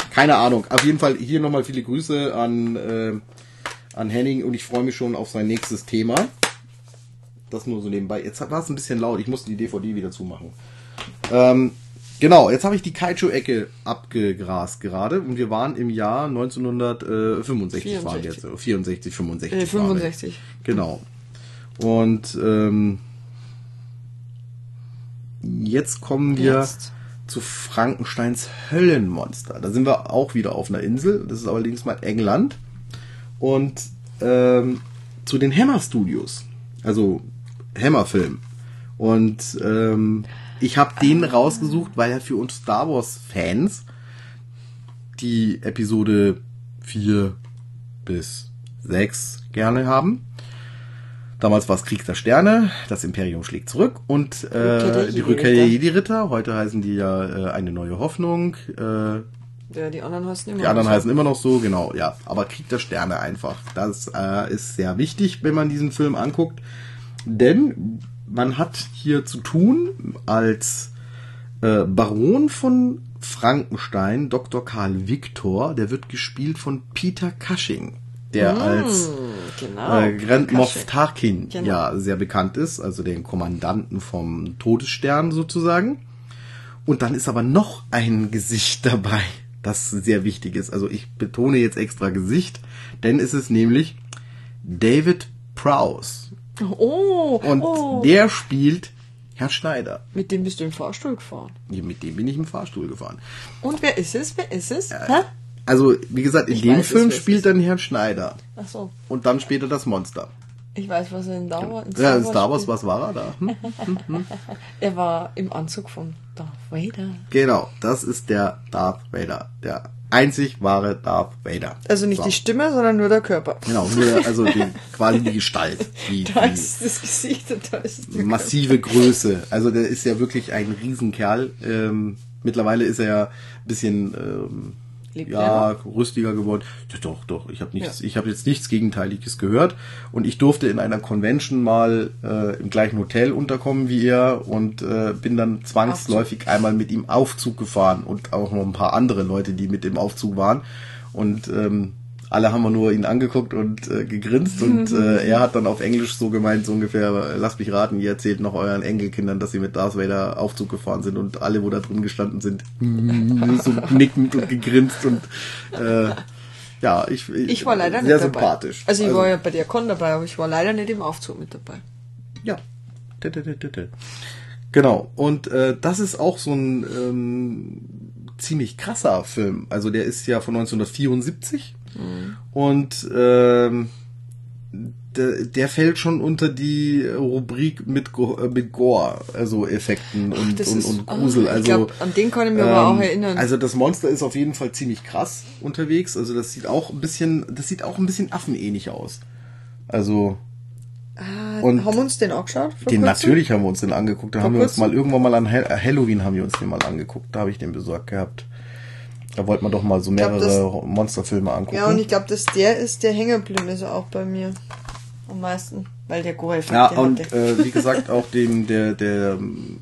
keine Ahnung. Auf jeden Fall hier nochmal viele Grüße an, äh, an Henning und ich freue mich schon auf sein nächstes Thema. Das nur so nebenbei. Jetzt war es ein bisschen laut. Ich musste die DVD wieder zumachen. Ähm, genau, jetzt habe ich die Kaiju-Ecke abgegrast gerade und wir waren im Jahr 1965 waren wir 64. jetzt. 64, 65. Äh, waren wir. 65. Genau. Und ähm, jetzt kommen wir Jetzt. zu Frankensteins Höllenmonster. Da sind wir auch wieder auf einer Insel. Das ist allerdings mal England. Und ähm, zu den Hammer Studios. Also Hammer Film. Und ähm, ich habe den rausgesucht, weil er für uns Star Wars Fans die Episode 4 bis 6 gerne haben. Damals war es Krieg der Sterne, das Imperium schlägt zurück und äh, die Rückkehr der Jedi-Ritter. Heute heißen die ja äh, eine neue Hoffnung. Äh, Ja, die anderen heißen immer die anderen noch so. heißen immer noch so, genau, ja. Aber Krieg der Sterne einfach. Das äh, ist sehr wichtig, wenn man diesen Film anguckt. Denn man hat hier zu tun als äh, Baron von Frankenstein, Dr. Karl Victor, der wird gespielt von Peter Cushing, der als Genau. äh, Grand. Moff Tarkin Genau. ja sehr bekannt ist, also den Kommandanten vom Todesstern sozusagen. Und dann ist aber noch ein Gesicht dabei, das sehr wichtig ist. Also ich betone jetzt extra Gesicht, denn es ist nämlich David Prowse. Oh, Und oh. der spielt Herr Schneider. Mit dem bist du im Fahrstuhl gefahren. Mit dem bin ich im Fahrstuhl gefahren. Und wer ist es? Wer ist es? Hä? Also, wie gesagt, in Ich dem weiß Film spielt dann Herr Schneider. Ach so. Und dann später das Monster. Ich weiß, was er in Star Wars. Ja, in Star Wars, was war er da? Hm? Er war im Anzug von Darth Vader. Genau, das ist der Darth Vader. Der einzig wahre Darth Vader. Also nicht So. die Stimme, sondern nur der Körper. Genau, nur also die, quasi die Gestalt. Die, Da ist das Gesicht und da ist der massive Größe. Also der ist ja wirklich ein Riesenkerl. Ähm, mittlerweile ist er ja ein bisschen ähm, Lebt ja, rüstiger geworden. Ja, doch, doch. Ich habe nichts, Ja. ich habe jetzt nichts Gegenteiliges gehört. Und ich durfte in einer Convention mal äh, im gleichen Hotel unterkommen wie er und äh, bin dann zwangsläufig einmal mit ihm Aufzug gefahren und auch noch ein paar andere Leute, die mit dem Aufzug waren. Und ähm, alle haben wir nur ihn angeguckt und äh, gegrinst und äh, er hat dann auf Englisch so gemeint, so ungefähr, lasst mich raten, ihr erzählt noch euren Enkelkindern, dass sie mit Darth Vader Aufzug gefahren sind und alle, wo da drin gestanden sind, so nickend und gegrinst und äh, Ja, ich, Ich war leider sehr nicht dabei. sympathisch. Also ich war ja bei der Con dabei, aber ich war leider nicht im Aufzug mit dabei. Ja. Genau. Und äh, das ist auch so ein ähm, ziemlich krasser Film. Also der ist ja von 1974 und ähm, der, der fällt schon unter die Rubrik mit, Go- äh, mit Gore, also Effekten und, das und, ist- und ah, Grusel. ich also glaub, an den kann ich mich aber auch ähm, erinnern. Also das Monster ist auf jeden Fall ziemlich krass unterwegs. Also das sieht auch ein bisschen, das sieht auch ein bisschen affenähnlich aus. Also Ah, und haben wir uns den auch geschaut? den natürlich haben wir uns den angeguckt. Da haben wir uns mal irgendwann mal an Ha- Halloween haben wir uns den mal angeguckt. Da habe ich den besorgt gehabt. Da wollte man doch mal so glaub, mehrere Monsterfilme angucken. Ja, und ich glaube, dass der ist, der geblieben ist auch bei mir. Am meisten. Weil der Gore-Effekt Ja, und hatte. äh, wie gesagt, auch den, der, der ähm,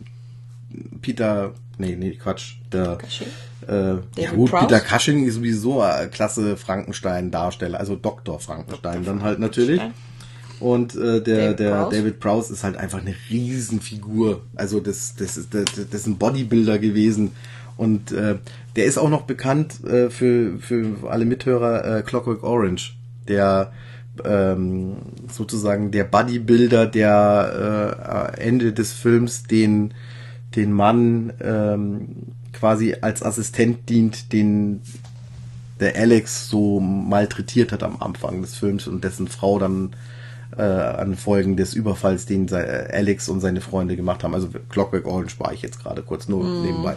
Peter, nee, nee, Quatsch, der, Cushing? äh, ja gut, Prowse? Peter Cushing ist sowieso ein klasse Frankenstein-Darsteller, also Dr. Frankenstein dann halt natürlich. Und äh, der, David der Prowse? David Prowse ist halt einfach eine Riesenfigur. Also das, das, ist, das, das ist ein Bodybuilder gewesen. Und äh, der ist auch noch bekannt äh, für, für alle Mithörer äh, Clockwork Orange. Der ähm, sozusagen der Bodybuilder, der äh, Ende des Films den, den Mann ähm, quasi als Assistent dient, den der Alex so malträtiert hat am Anfang des Films und dessen Frau dann äh, an Folgen des Überfalls, den sei- äh, Alex und seine Freunde gemacht haben. Also Clockwork Orange war ich jetzt gerade kurz nur nebenbei.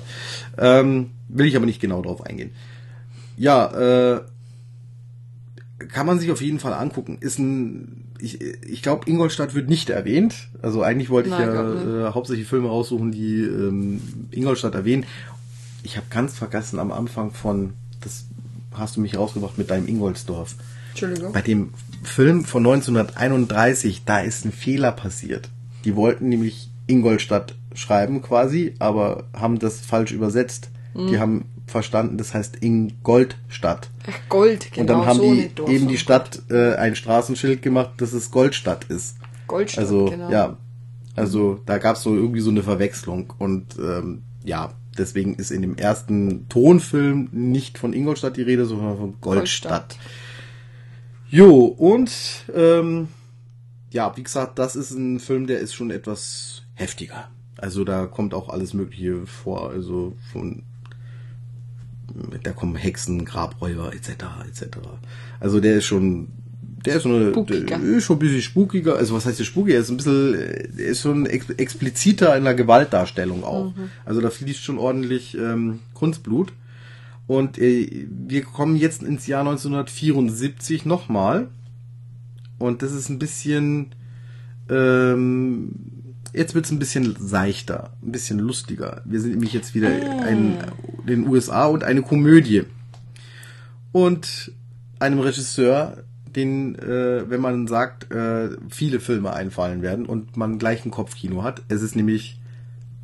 Ähm, will ich aber nicht genau drauf eingehen. Ja, äh, kann man sich auf jeden Fall angucken. Ist ein, ich, ich glaube, Ingolstadt wird nicht erwähnt. Also eigentlich wollte ich Nein, ja glaub nicht. äh, hauptsächlich Filme raussuchen, die ähm, Ingolstadt erwähnen. Ich habe ganz vergessen am Anfang von, das hast du mich rausgebracht mit deinem Ingolsdorf. Entschuldigung. Bei dem Film von 1931, da ist ein Fehler passiert. Die wollten nämlich Ingolstadt schreiben quasi, aber haben das falsch übersetzt. Mhm. Die haben verstanden, das heißt Ingoldstadt. Ach, Gold, genau. Und dann haben so die eben die Stadt äh, ein Straßenschild gemacht, dass es Goldstadt ist. Goldstadt, Also genau. ja, also da gab es so irgendwie so eine Verwechslung und ähm, ja, deswegen ist in dem ersten Tonfilm nicht von Ingolstadt die Rede, sondern von Goldstadt. Goldstadt. Jo und ähm, ja, wie gesagt, das ist ein Film, der ist schon etwas heftiger. Also da kommt auch alles Mögliche vor, also von da kommen Hexen, Grabräuber etc. etc. Also der ist schon, der ist, schon eine, der ist schon ein bisschen spukiger. Also was heißt der spukiger? Er ist ein bisschen, der ist schon ex expliziter in der Gewaltdarstellung auch. Also da fließt schon ordentlich ähm, Kunstblut. Und äh, wir kommen jetzt ins Jahr 1974 nochmal. Und das ist ein bisschen, ähm, jetzt wird's ein bisschen seichter, ein bisschen lustiger. Wir sind nämlich jetzt wieder in den USA und eine Komödie. Und einem Regisseur, den, äh, wenn man sagt, äh, viele Filme einfallen werden und man gleich ein Kopfkino hat. Es ist nämlich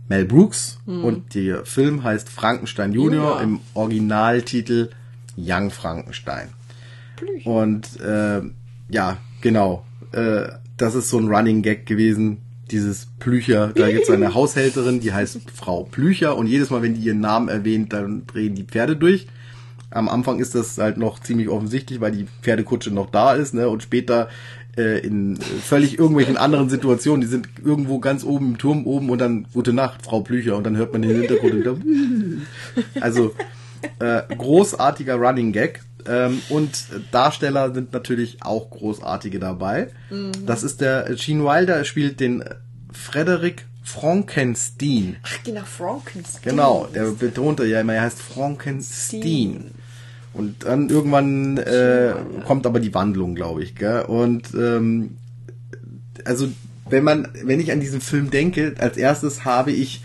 Mel Brooks und der Film heißt Frankenstein Junior Junior. im Originaltitel Young Frankenstein. Blüchen. Und äh, ja, genau. Äh, das ist so ein Running Gag gewesen. Dieses Plücher, da gibt's eine Haushälterin, die heißt Frau Plücher und jedes Mal, wenn die ihren Namen erwähnt, dann drehen die Pferde durch. Am Anfang ist das halt noch ziemlich offensichtlich, weil die Pferdekutsche noch da ist, ne? Und später äh, in völlig irgendwelchen anderen Situationen, die sind irgendwo ganz oben im Turm oben und dann Gute Nacht, Frau Plücher, und dann hört man den Hintergrund wieder. Also äh, großartiger Running Gag. Ähm, und Darsteller sind natürlich auch großartige dabei. Das ist der Gene Wilder, er spielt den Frederick Frankenstein. Ach, genau, Frankenstein. Genau, der betonte ja immer, er heißt Frankenstein. Und dann irgendwann äh, kommt aber die Wandlung, glaube ich. Gell? Und ähm, also wenn man, wenn ich an diesen Film denke, als erstes habe ich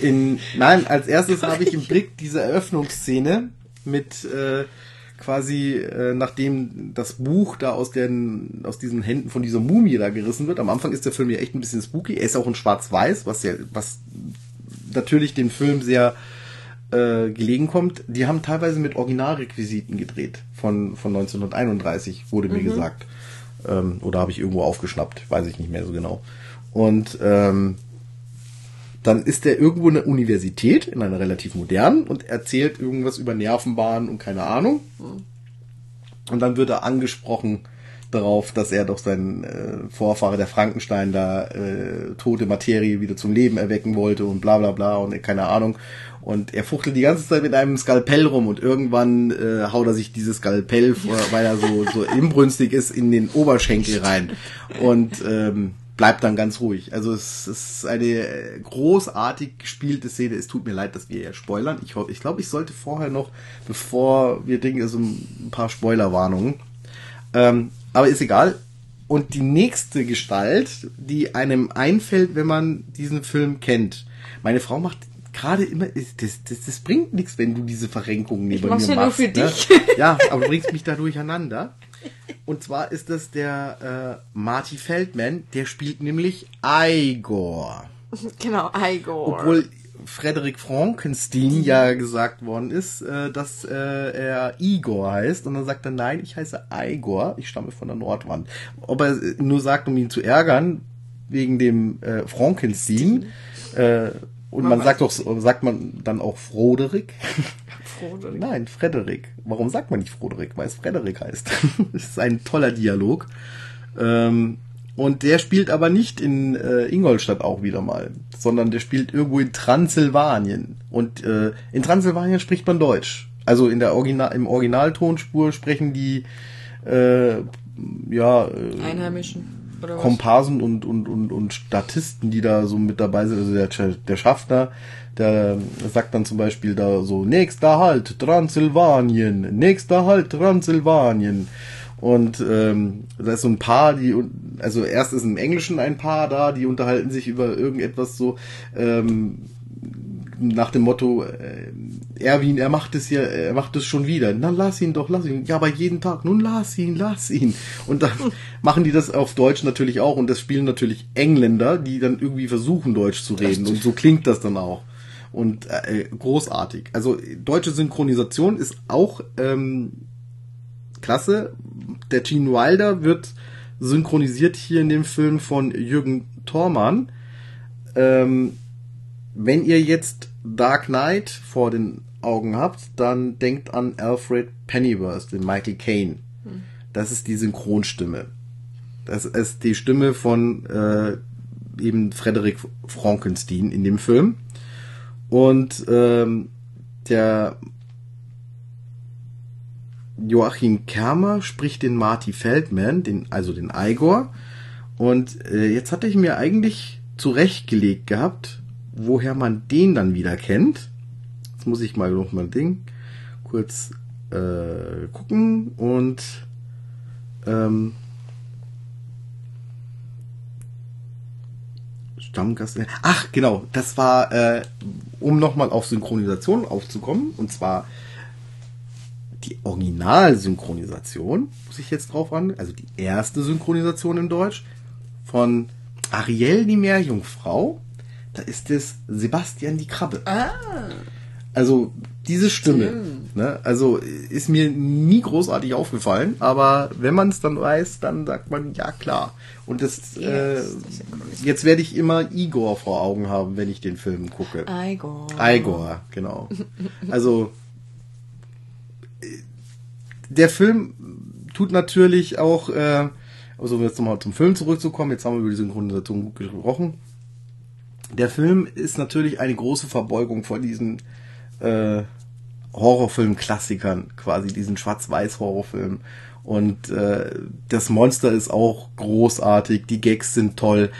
in, nein, als erstes habe ich im Blick diese Eröffnungsszene mit äh, quasi, äh, nachdem das Buch da aus den, aus diesen Händen von dieser Mumie da gerissen wird. Am Anfang ist der Film ja echt ein bisschen spooky. Er ist auch in Schwarz-Weiß, was ja, was natürlich dem Film sehr äh, gelegen kommt. Die haben teilweise mit Originalrequisiten gedreht von, von 1931, wurde mir gesagt. Ähm, oder habe ich irgendwo aufgeschnappt, weiß ich nicht mehr so genau. Und ähm, dann ist er irgendwo in der Universität, in einer relativ modernen, und erzählt irgendwas über Nervenbahnen und keine Ahnung. Und dann wird er angesprochen darauf, dass er doch seinen äh, Vorfahre der Frankenstein da äh, tote Materie wieder zum Leben erwecken wollte und bla bla bla und keine Ahnung. Und er fuchtelt die ganze Zeit mit einem Skalpell rum und irgendwann äh, haut er sich dieses Skalpell, vor, weil er so, so inbrünstig ist, in den Oberschenkel rein und ähm, bleibt dann ganz ruhig. Also es ist eine großartig gespielte Szene. Es tut mir leid, dass wir ja spoilern. Ich, ich glaube, ich sollte vorher noch, bevor wir denken, also ein paar Spoilerwarnungen. Ähm, aber ist egal. Und die nächste Gestalt, die einem einfällt, wenn man diesen Film kennt. Meine Frau macht gerade immer, das, das, das bringt nichts, wenn du diese Verrenkungen neben mir machst. ja nur für ne? dich. Ja, aber du bringst mich da durcheinander. Und zwar ist das der äh, Marty Feldman, der spielt nämlich Igor. Genau, Igor. Obwohl Frederik Frankenstein ja gesagt worden ist, äh, dass äh, er Igor heißt. Und dann sagt er, nein, ich heiße Igor, ich stamme von der Nordwand. Ob er nur sagt, um ihn zu ärgern, wegen dem äh, Frankenstein. Äh, und man sagt doch, sagt man dann auch Froderik? Froderik. Nein, Frederik. Warum sagt man nicht Froderik? Weil es Frederik heißt. das ist ein toller Dialog. Ähm, und der spielt aber nicht in äh, Ingolstadt auch wieder mal, sondern der spielt irgendwo in Transsilvanien. Und äh, in Transsilvanien spricht man Deutsch. Also in der Original, im Originaltonspur sprechen die äh, ja äh, Einheimischen. Komparsen und, und, und, und Statisten, die da so mit dabei sind. Also der, der Schaffner, der sagt dann zum Beispiel da so, nächster Halt, Transsilvanien, nächster Halt, Transsilvanien. Und ähm, da ist so ein Paar, die, also erst ist im Englischen ein Paar da, die unterhalten sich über irgendetwas so, ähm, nach dem Motto, äh, Erwin, er macht es ja, er macht es schon wieder. Na, lass ihn doch, lass ihn. Ja, aber jeden Tag. Nun, lass ihn, lass ihn. Und dann machen die das auf Deutsch natürlich auch. Und das spielen natürlich Engländer, die dann irgendwie versuchen, Deutsch zu reden. Und so klingt das dann auch. Und äh, großartig. Also deutsche Synchronisation ist auch ähm, klasse. Der Gene Wilder wird synchronisiert hier in dem Film von Jürgen Thormann. Ähm, wenn ihr jetzt Dark Knight vor den Augen habt, dann denkt an Alfred Pennyworth, den Michael Caine. Das ist die Synchronstimme. Das ist die Stimme von äh, eben Frederick Frankenstein in dem Film. Und ähm, der Joachim Kermer spricht den Marty Feldman, den, also den Igor. Und äh, jetzt hatte ich mir eigentlich zurechtgelegt gehabt, woher man den dann wieder kennt. Jetzt muss ich mal noch mal Ding kurz äh, gucken und ähm, Stammgast. Ach, genau, das war, äh, um nochmal auf Synchronisation aufzukommen, und zwar die Originalsynchronisation, muss ich jetzt drauf an, also die erste Synchronisation in Deutsch von Ariel die Meerjungfrau, da ist es Sebastian die Krabbe. Ah, Also diese Stimme, ne, also ist mir nie großartig aufgefallen, aber wenn man es dann weiß, dann sagt man ja klar. Und das, äh, Yes, das ja cool. jetzt werde ich immer Igor vor Augen haben, wenn ich den Film gucke. Igor. Igor, genau. Also äh, der Film tut natürlich auch, äh, also um jetzt nochmal zum Film zurückzukommen, jetzt haben wir über die Synchronisation gut gesprochen. Der Film ist natürlich eine große Verbeugung vor diesen äh, Horrorfilm-Klassikern, quasi diesen Schwarz-Weiß-Horrorfilm. Und äh, das Monster ist auch großartig, die Gags sind toll.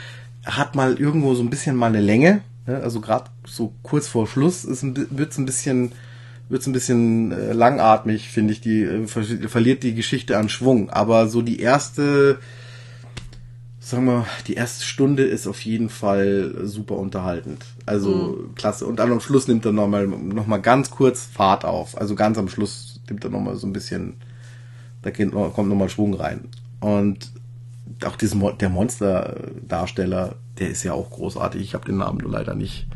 Hat mal irgendwo so ein bisschen mal eine Länge, ne? also gerade so kurz vor Schluss bi- wird's ein bisschen wird's ein bisschen äh, langatmig, finde ich. Die äh, ver verliert die Geschichte an Schwung. Aber so die erste, sagen wir, die erste Stunde ist auf jeden Fall super unterhaltend. Also klasse. Und dann am Schluss nimmt er nochmal noch mal ganz kurz Fahrt auf. Also ganz am Schluss nimmt er nochmal so ein bisschen, da geht kommt nochmal Schwung rein. Und auch dieses, Mo- der Monsterdarsteller, der ist ja auch großartig. Ich habe den Namen nur leider nicht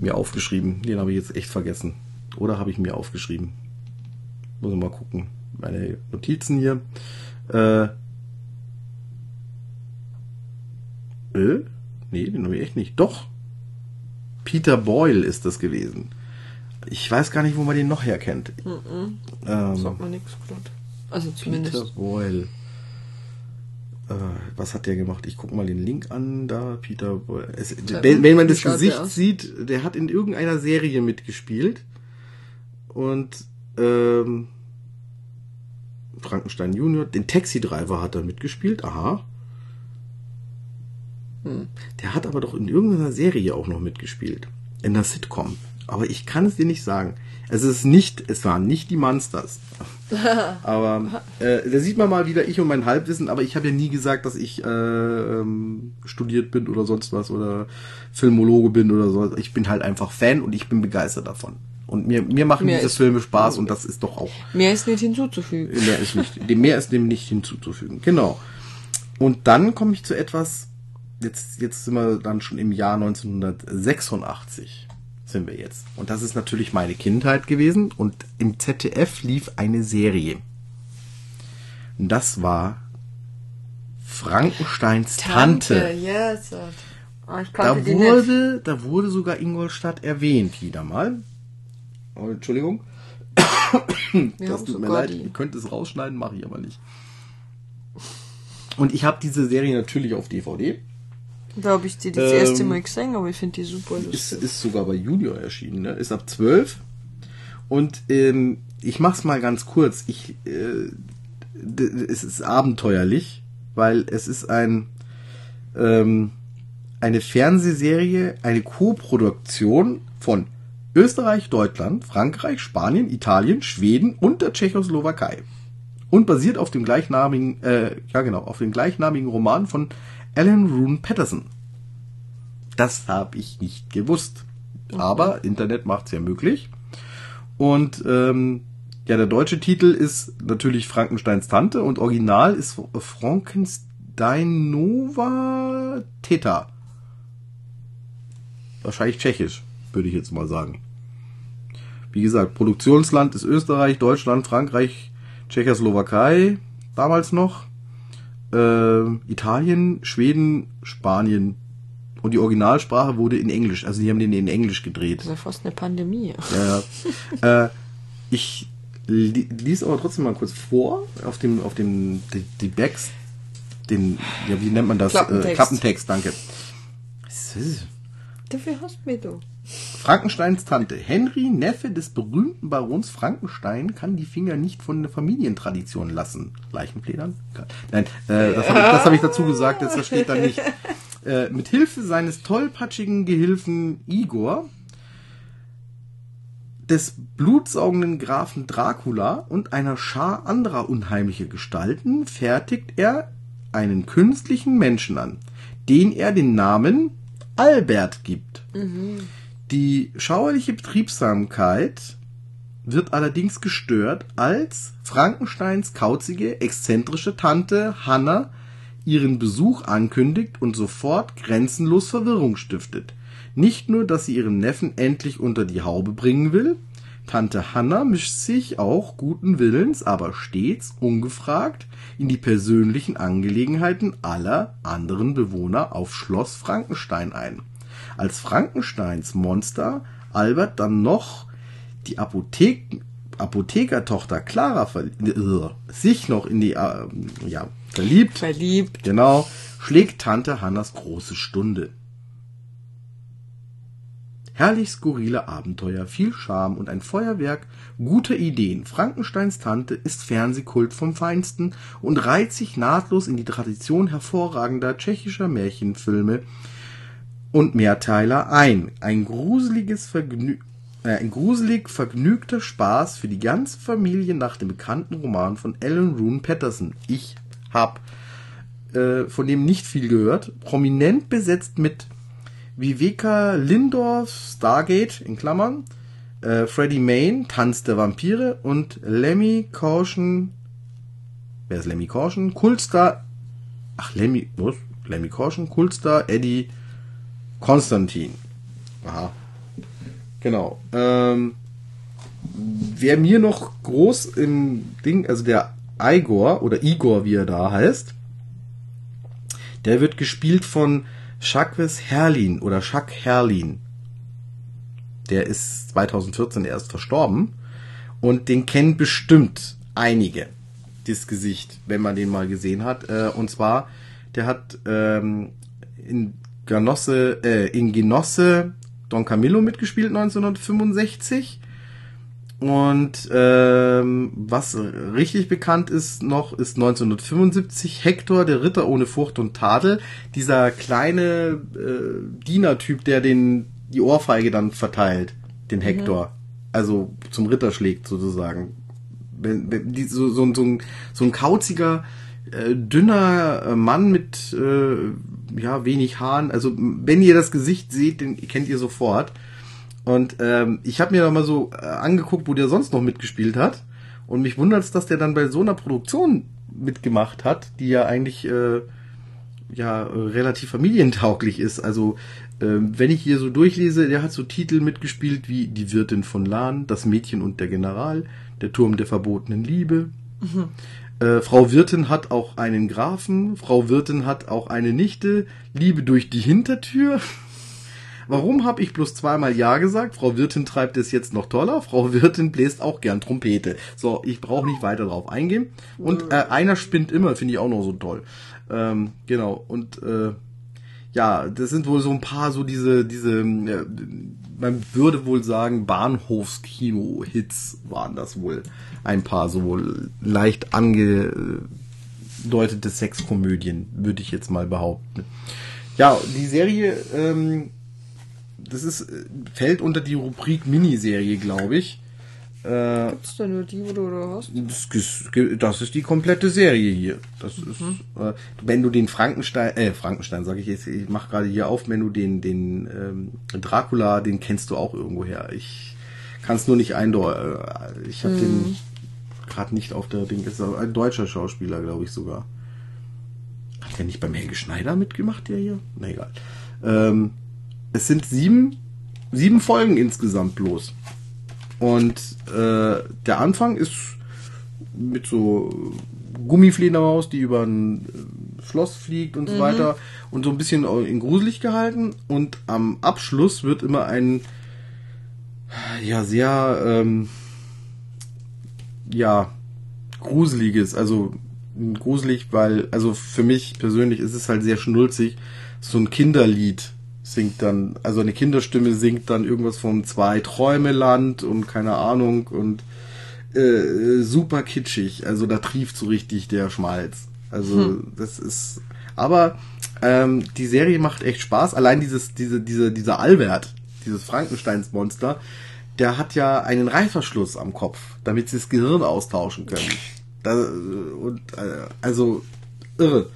mir aufgeschrieben. Den habe ich jetzt echt vergessen. Oder habe ich mir aufgeschrieben? Muss ich mal gucken. Meine Notizen hier. Äh, äh? Nee, den habe ich echt nicht. Doch. Peter Boyle ist das gewesen. Ich weiß gar nicht, wo man den noch herkennt. Ähm, Sagt man nix, Claude. Also zumindest. Peter Boyle. Äh, was hat der gemacht? Ich guck mal den Link an, da, Peter Boyle. Es, wenn, wenn man das Gesicht sieht, der hat in irgendeiner Serie mitgespielt. Und, ähm, Frankenstein Junior, den Taxi Driver hat er mitgespielt, aha. Hm. Der hat aber doch in irgendeiner Serie auch noch mitgespielt. In der Sitcom. Aber ich kann es dir nicht sagen. Es ist nicht, es waren nicht die Monsters. aber äh, da sieht man mal wieder ich und mein Halbwissen, aber ich habe ja nie gesagt, dass ich äh, ähm, studiert bin oder sonst was oder Filmologe bin oder so. Ich bin halt einfach Fan und ich bin begeistert davon. Und mir, mir machen Mir diese ist- Filme Spaß und das ist doch auch Mehr ist nicht hinzuzufügen. Mehr ist, nicht, mehr ist dem nicht hinzuzufügen. Genau. Und dann komme ich zu etwas, jetzt, jetzt sind wir dann schon im Jahr 1986 sind wir jetzt. Und das ist natürlich meine Kindheit gewesen und im ZDF lief eine Serie. Und das war Frankensteins Tante. yes. Ah, ich Da die nicht. wurde, da wurde sogar Ingolstadt erwähnt, wieder mal. Oh, Entschuldigung. Wir das tut mir leid. die. Ihr könnt es rausschneiden, mache ich aber nicht. Und ich habe diese Serie natürlich auf DVD. Da habe ich die das Ähm, erste Mal gesehen, aber ich finde die super Ist, lustig. ist sogar bei Junior erschienen, ne? Ist ab 12. Und ähm, ich mach's mal ganz kurz. Ich, äh, es ist abenteuerlich, weil es ist ein ähm, eine Fernsehserie, eine Co-Produktion von Österreich, Deutschland, Frankreich, Spanien, Italien, Schweden und der Tschechoslowakei. Und basiert auf dem gleichnamigen, äh, ja genau, auf dem gleichnamigen Roman von Alan Rune Patterson. Das habe ich nicht gewusst. Aber Internet macht's ja möglich. Und ähm, ja, der deutsche Titel ist natürlich Frankensteins Tante und Original ist Frankenstein Nova Theta. Wahrscheinlich tschechisch, würde ich jetzt mal sagen. Wie gesagt, Produktionsland ist Österreich, Deutschland, Frankreich, Tschechoslowakei, damals noch, äh, Italien, Schweden, Spanien. Und die Originalsprache wurde in Englisch, also die haben den in Englisch gedreht. Das ist ja fast eine Pandemie. Ja, äh, ich li lies aber trotzdem mal kurz vor auf dem auf dem die, die Backs, den ja wie nennt man das Klappentext. Äh, Klappentext, danke. Dafür hast du mich du. Frankensteins Tante. Henry, Neffe des berühmten Barons Frankenstein, kann die Finger nicht von der Familientradition lassen. Leichenfledern? Nein, äh, das habe ich, hab ich dazu gesagt, das steht da nicht. Äh, mit Hilfe seines tollpatschigen Gehilfen Igor, des blutsaugenden Grafen Dracula und einer Schar anderer unheimlicher Gestalten fertigt er einen künstlichen Menschen an, den er den Namen Albert gibt. Die schauerliche Betriebsamkeit wird allerdings gestört, als Frankensteins kauzige, exzentrische Tante Hannah ihren Besuch ankündigt und sofort grenzenlos Verwirrung stiftet. Nicht nur, dass sie ihren Neffen endlich unter die Haube bringen will, Tante Hannah mischt sich auch guten Willens, aber stets ungefragt in die persönlichen Angelegenheiten aller anderen Bewohner auf Schloss Frankenstein ein. Als Frankensteins Monster Albert dann noch die Apothek Apothekertochter Clara äh, sich noch in die äh, ja, verliebt, Verliebt. genau, schlägt Tante Hannas große Stunde. Herrlich skurrile Abenteuer, viel Charme und ein Feuerwerk guter Ideen. Frankensteins Tante ist Fernsehkult vom Feinsten und reiht sich nahtlos in die Tradition hervorragender tschechischer Märchenfilme und Mehrteiler ein. Ein gruseliges Vergnü äh, ein gruselig vergnügter Spaß für die ganze Familie nach dem bekannten Roman von Alan Rune Patterson. Ich hab äh, von dem nicht viel gehört. Prominent besetzt mit Viveka Lindorf, Stargate in Klammern, äh, Freddie Main, Tanz der Vampire und Lemmy Caution. Wer ist Lemmy Caution? Kultstar. Ach, Lemmy, was? Lemmy Caution, Kultstar, Eddie Konstantin. Aha. Genau. Ähm, wer mir noch groß im Ding, also der Igor oder Igor, wie er da heißt, der wird gespielt von Jacques Herlin oder Jacques Herlin. Der ist 2014 erst verstorben und den kennen bestimmt einige. das Gesicht, wenn man den mal gesehen hat. Äh, und zwar, der hat ähm, in Genosse, äh, in Genosse Don Camillo mitgespielt 1965. Und ähm, was richtig bekannt ist noch, ist 1975 Hector, der Ritter ohne Furcht und Tadel. Dieser kleine äh, Dienertyp, der den die Ohrfeige dann verteilt, den Hector. Also zum Ritter schlägt sozusagen. So, so, so, ein, so ein kauziger, äh, dünner äh, Mann mit äh, ja wenig Haaren. Also wenn ihr das Gesicht seht, den kennt ihr sofort. Und ähm, ich habe mir noch mal so äh, angeguckt, wo der sonst noch mitgespielt hat. Und mich wundert es, dass der dann bei so einer Produktion mitgemacht hat, die ja eigentlich äh, ja äh, relativ familientauglich ist. Also ähm, wenn ich hier so durchlese, der hat so Titel mitgespielt wie Die Wirtin von Lahn, Das Mädchen und der General, Der Turm der verbotenen Liebe. Äh, Frau Wirtin hat auch einen Grafen, Frau Wirtin hat auch eine Nichte, Liebe durch die Hintertür. Warum habe ich bloß zweimal Ja gesagt? Frau Wirtin treibt es jetzt noch toller. Frau Wirtin bläst auch gern Trompete. So, ich brauche nicht weiter drauf eingehen. Und äh, einer spinnt immer, finde ich auch noch so toll. Ähm, genau. Und äh, ja, das sind wohl so ein paar so diese, diese, äh, man würde wohl sagen, Bahnhofskino-Hits waren das wohl. Ein paar so leicht angedeutete Sexkomödien, würde ich jetzt mal behaupten. Ja, die Serie, ähm, das ist, äh, fällt unter die Rubrik Miniserie, glaube ich. Äh, Gibt's da nur die, wo du da hast? das, ist- das ist die komplette Serie hier. Das ist, äh, wenn du den Frankenstein, äh, Frankenstein sage ich jetzt, ich mache gerade hier auf, wenn du den, den ähm, Dracula, den kennst du auch irgendwoher. Ich kann es nur nicht eindeuten. Ich habe den gerade nicht auf der Ding. Ist ein deutscher Schauspieler, glaube ich sogar. Hat der nicht beim Helge Schneider mitgemacht, der hier? Na egal. Ähm, es sind sieben, sieben Folgen insgesamt bloß. Und äh, der Anfang ist mit so Gummifledermaus, die über ein äh, Schloss fliegt und so weiter und so ein bisschen in gruselig gehalten. Und am Abschluss wird immer ein ja sehr ähm, ja gruseliges, also gruselig, weil also für mich persönlich ist es halt sehr schnulzig. So ein Kinderlied singt dann, also eine Kinderstimme singt dann irgendwas vom Zwei Träume Land und keine Ahnung und äh, super kitschig. Also da trieft so richtig der Schmalz. Also das ist, aber ähm, die Serie macht echt Spaß. Allein dieses, diese, diese, dieser Albert, dieses Frankensteins Monster, der hat ja einen Reißverschluss am Kopf, damit sie das Gehirn austauschen können. Da, und äh, also irre.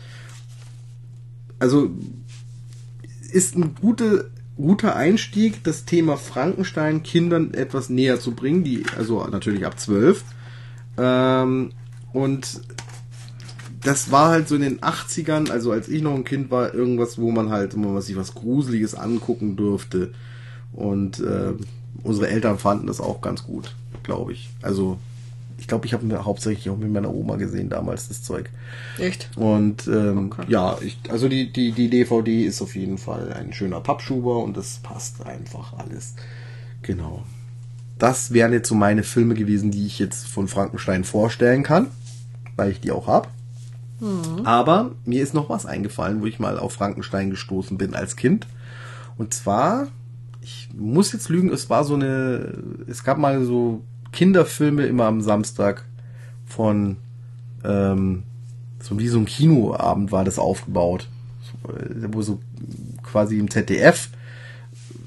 Also ist ein gute, guter Einstieg, das Thema Frankenstein Kindern etwas näher zu bringen, die, also natürlich ab zwölf. Ähm, und das war halt so in den 80ern, also als ich noch ein Kind war, irgendwas, wo man halt immer sich was Gruseliges angucken durfte. Und äh, unsere Eltern fanden das auch ganz gut, glaube ich. Also ich glaube, ich habe hauptsächlich auch mit meiner Oma gesehen damals das Zeug. Echt? Und ähm, Okay. ja, ich, also die, die, die DVD ist auf jeden Fall ein schöner Pappschuber und das passt einfach alles. Genau. Das wären jetzt so meine Filme gewesen, die ich jetzt von Frankenstein vorstellen kann, weil ich die auch hab. Aber mir ist noch was eingefallen, wo ich mal auf Frankenstein gestoßen bin als Kind. Und zwar, ich muss jetzt lügen, es war so eine, es gab mal so Kinderfilme immer am Samstag von, ähm, so wie so ein Kinoabend war das aufgebaut. Äh, Wo so quasi im ZDF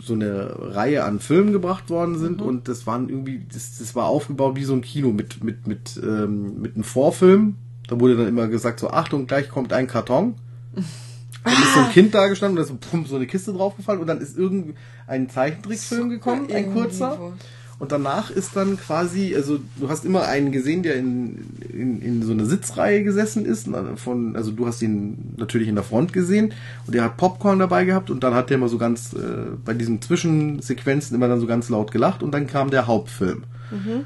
so eine Reihe an Filmen gebracht worden sind und das waren irgendwie, das, das war aufgebaut wie so ein Kino mit, mit, mit, ähm, mit einem Vorfilm. Da wurde dann immer gesagt, so Achtung, gleich kommt ein Karton. Dann ist so ein Kind da gestanden und da ist so, pump, so eine Kiste draufgefallen und dann ist irgendwie ein Zeichentrickfilm gekommen, ein kurzer. was. Und danach ist dann quasi, also du hast immer einen gesehen, der in, in, in so einer Sitzreihe gesessen ist. Von, also du hast ihn natürlich in der Front gesehen und der hat Popcorn dabei gehabt und dann hat der immer so ganz, äh, bei diesen Zwischensequenzen immer dann so ganz laut gelacht und dann kam der Hauptfilm.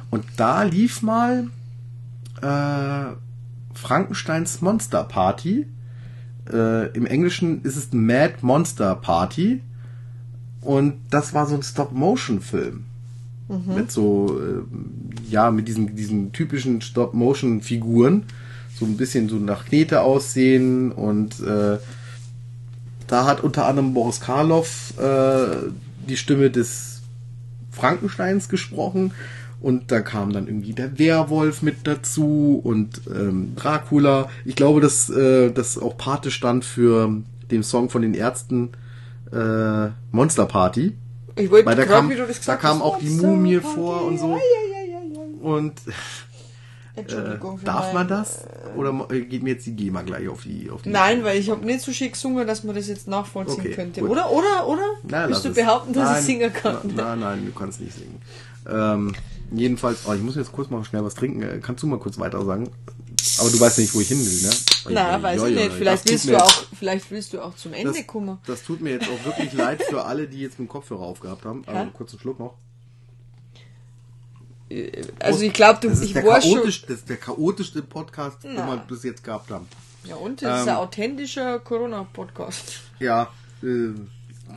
Und da lief mal äh, Frankensteins Monster Party. Äh, Im Englischen ist es Mad Monster Party. Und das war so ein Stop-Motion-Film. Mit so äh, ja, mit diesen, diesen typischen Stop-Motion-Figuren. So ein bisschen so nach Knete aussehen und äh, da hat unter anderem Boris Karloff äh, die Stimme des Frankensteins gesprochen und da kam dann irgendwie der Werwolf mit dazu und ähm, Dracula. Ich glaube, dass äh, das auch Pate stand für den Song von den Ärzten äh, Monster Party. Ich wollte da grad, kam, wie du das da gesagt kam hast, auch die Monster Mumie Party. vor und so. Und äh, Entschuldigung. für darf mein- man das? Oder äh, geht mir jetzt die GEMA gleich auf die auf die Nein, weil ich habe nicht so schick gesungen, dass man das jetzt nachvollziehen Okay, könnte. gut. Oder, oder, oder? Na, Willst du behaupten, dass nein, ich singen kann? Nein, nein, du kannst nicht singen. Ähm, jedenfalls, oh, ich muss jetzt kurz mal schnell was trinken. Äh, Kannst du mal kurz weiter sagen? Aber du weißt nicht, wo ich hin will, ne? Na, Oi, weiß ich nicht. Vielleicht willst du auch, vielleicht willst du auch zum Ende das, kommen. das tut mir jetzt auch wirklich leid für alle, die jetzt mit dem Kopfhörer aufgehabt haben. Aber Hä? einen kurzen Schluck noch. Also ich glaube, du, das ist ich der war schon. das ist der chaotischste Podcast, den Na. wir bis jetzt gehabt haben. Ja, und das ist Ähm, ein authentischer Corona-Podcast. Ja, äh,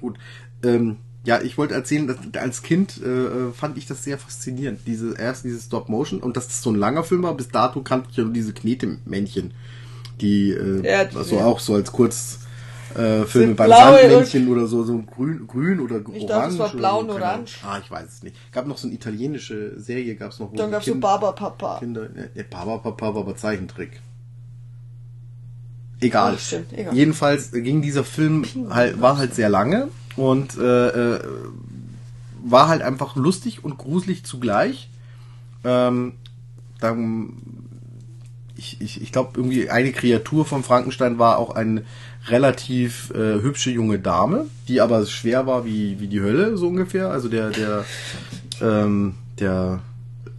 gut. Ähm, ja, ich wollte erzählen, dass als Kind äh, fand ich das sehr faszinierend. Diese erst diese Stop Motion und dass das so ein langer Film war. Bis dato kannte ich ja nur diese Knetemännchen, die äh, Ja, also auch so als Kurz äh, Filme beim Sandmännchen oder so, so grün, grün oder Ich orange. dachte, es war blau so, und keine orange. Ah, ich weiß es nicht. Gab noch so eine italienische Serie, gab es noch. Dann die gab's so Kind- Baba Papa. Kinder, ne, ne, Baba Papa war aber Zeichentrick. Egal. Ach, stimmt, egal. Jedenfalls ging dieser Film halt, war halt sehr lange und äh, äh, war halt einfach lustig und gruselig zugleich. Ähm, dann, ich ich, ich glaube, irgendwie eine Kreatur von Frankenstein war auch eine relativ äh, hübsche junge Dame, die aber schwer war wie, wie die Hölle, so ungefähr. Also der, der, ähm, der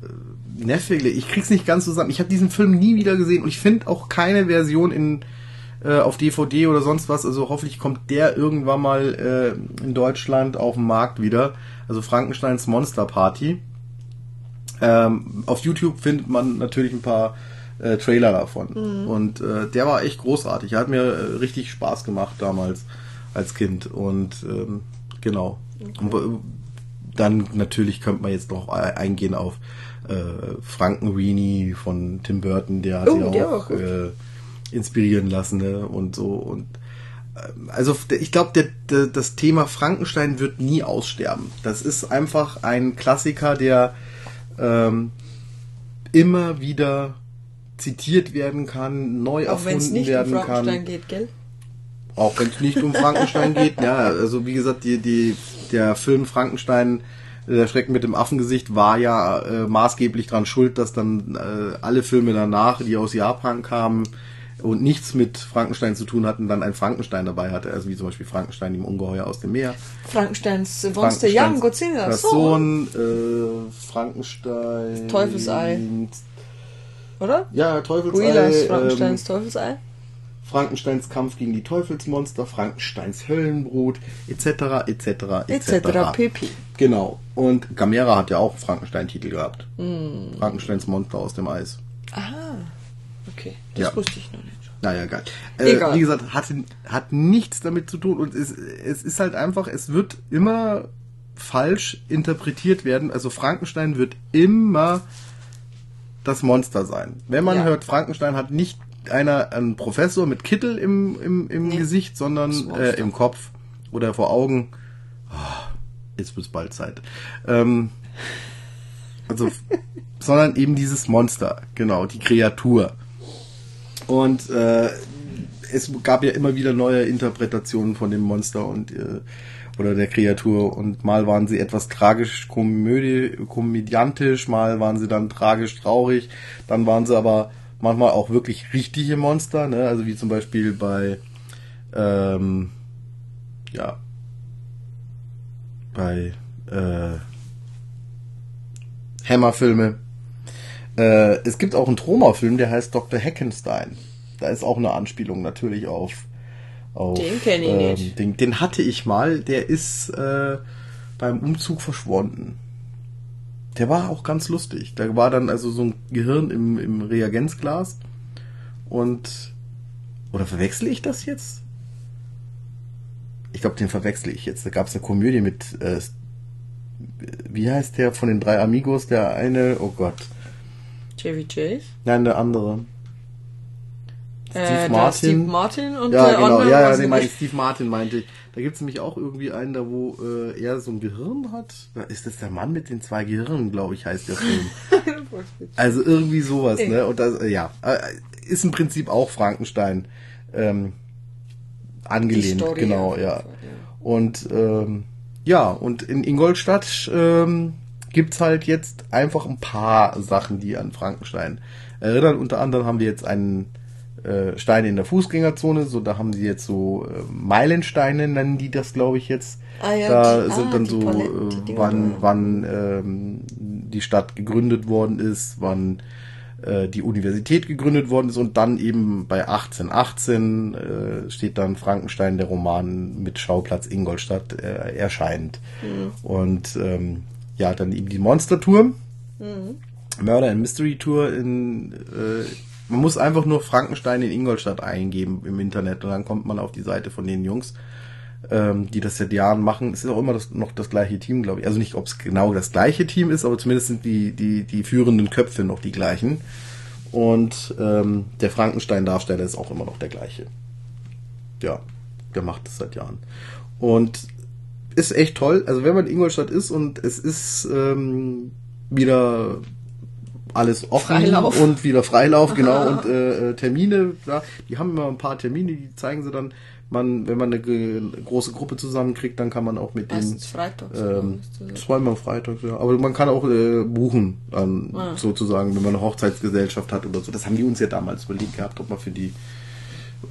äh, Neffe, ich krieg's nicht ganz zusammen. Ich habe diesen Film nie wieder gesehen und ich finde auch keine Version in äh, auf DVD oder sonst was. Also hoffentlich kommt der irgendwann mal äh, in Deutschland auf den Markt wieder. Also Frankensteins Monster Party. Ähm, auf YouTube findet man natürlich ein paar äh, Trailer davon. Und äh, der war echt großartig. Er hat mir äh, richtig Spaß gemacht damals als Kind. Und ähm, genau. Und, äh, dann natürlich könnte man jetzt noch eingehen auf äh, Frankenweenie von Tim Burton, der hat Oh, war auch gut. äh, inspirieren lassen ne? und so und ähm, also ich glaube, der, der, das Thema Frankenstein wird nie aussterben. Das ist einfach ein Klassiker, der ähm, immer wieder zitiert werden kann, neu Auch wenn es erfunden nicht um werden Frankenstein kann. geht, gell? Auch wenn es nicht um Frankenstein geht. Ja, also wie gesagt, die, die, der Film Frankenstein, äh, der Schrecken mit dem Affengesicht, war ja äh, maßgeblich dran schuld, dass dann äh, alle Filme danach, die aus Japan kamen und nichts mit Frankenstein zu tun hatten, dann ein Frankenstein dabei hatte. Also wie zum Beispiel Frankenstein im Ungeheuer aus dem Meer. Frankensteins Monster Young Godzilla. So. Person, äh, Frankenstein. Teufelsei. Oder? Ja, Teufelsei. Ähm, Frankensteins Teufelsei. Frankensteins Kampf gegen die Teufelsmonster, Frankensteins Höllenbrut, etc., etc., etc. Etc. pp. Genau. Und Gamera hat ja auch einen Frankenstein-Titel gehabt. Hm. Frankensteins Monster aus dem Eis. Aha. Okay, das Ja. wusste ich noch nicht. Naja, geil. Äh, Egal. Wie gesagt, hat, hat nichts damit zu tun und es, es ist halt einfach, es wird immer falsch interpretiert werden. Also Frankenstein wird immer das Monster sein. Wenn man Ja. hört, Frankenstein hat nicht einer einen Professor mit Kittel im, im, im Nee. Gesicht, sondern äh, im Kopf oder vor Augen. Ah, jetzt wird's bald Zeit. Ähm, also, sondern eben dieses Monster, genau, die Kreatur. Und äh, es gab ja immer wieder neue Interpretationen von dem Monster und äh, oder der Kreatur und mal waren sie etwas tragisch komödie, komödiantisch, mal waren sie dann tragisch traurig, dann waren sie aber manchmal auch wirklich richtige Monster, ne? Also wie zum Beispiel bei ähm, ja bei äh, Hammerfilme. Äh, es gibt auch einen Troma-Film, der heißt Dr. Heckenstein. Da ist auch eine Anspielung natürlich auf. auf Den kenn ich ähm, nicht. Den, den hatte ich mal. Der ist äh, beim Umzug verschwunden. Der war auch ganz lustig. Da war dann also so ein Gehirn im, im Reagenzglas. Und. Oder verwechsel ich das jetzt? Ich glaube, den verwechsel ich jetzt. Da gab es eine Komödie mit äh, wie heißt der von den drei Amigos, der eine, oh Gott. Chevy Chase. Nein, der andere. Steve, Steve äh, Martin. Steve Martin und Ja, der genau, ja, ja, nee, nicht. Steve Martin meinte ich. Da gibt's nämlich auch irgendwie einen, da wo äh, er so ein Gehirn hat. Da ist das der Mann mit den zwei Gehirnen, glaube ich, heißt der Film. Also irgendwie sowas, Ey. ne? Und das, äh, ja, äh, ist im Prinzip auch Frankenstein ähm, angelehnt, genau, ja. Fall, ja. Und ähm, ja, und in Ingolstadt ähm, gibt's halt jetzt einfach ein paar Sachen, die an Frankenstein erinnern. Unter anderem haben wir jetzt einen äh, Stein in der Fußgängerzone, so da haben sie jetzt so äh, Meilensteine, nennen die das, glaube ich, jetzt. Ah ja, da die- sind ah, dann so, Paletten, die äh, wann, wann ähm, die Stadt gegründet worden ist, wann äh, die Universität gegründet worden ist und dann eben bei 1818 äh, steht dann Frankenstein, der Roman mit Schauplatz Ingolstadt äh, erscheint. Und ähm, ja, dann eben die Monster-Tour, Murder and Mystery Tour in äh, man muss einfach nur Frankenstein in Ingolstadt eingeben im Internet und dann kommt man auf die Seite von den Jungs, ähm, die das seit Jahren machen. Es ist auch immer das, noch das gleiche Team, glaube ich. Also nicht, ob es genau das gleiche Team ist, aber zumindest sind die, die, die führenden Köpfe noch die gleichen. Und ähm, der Frankenstein-Darsteller ist auch immer noch der gleiche. Ja, der macht das seit Jahren. Und ist echt toll. Also wenn man in Ingolstadt ist und es ist ähm, wieder alles offen Freilauf. und wieder Freilauf, genau, und äh, äh, Termine, ja, die haben immer ein paar Termine, die zeigen sie dann, man, wenn man eine große Gruppe zusammenkriegt, dann kann man auch mit denen freitags. ähm, zweimal freitags, ja. Aber man kann auch äh, buchen, dann Ah. sozusagen, wenn man eine Hochzeitsgesellschaft hat oder so. Das haben die uns ja damals überlegt gehabt, ob wir für die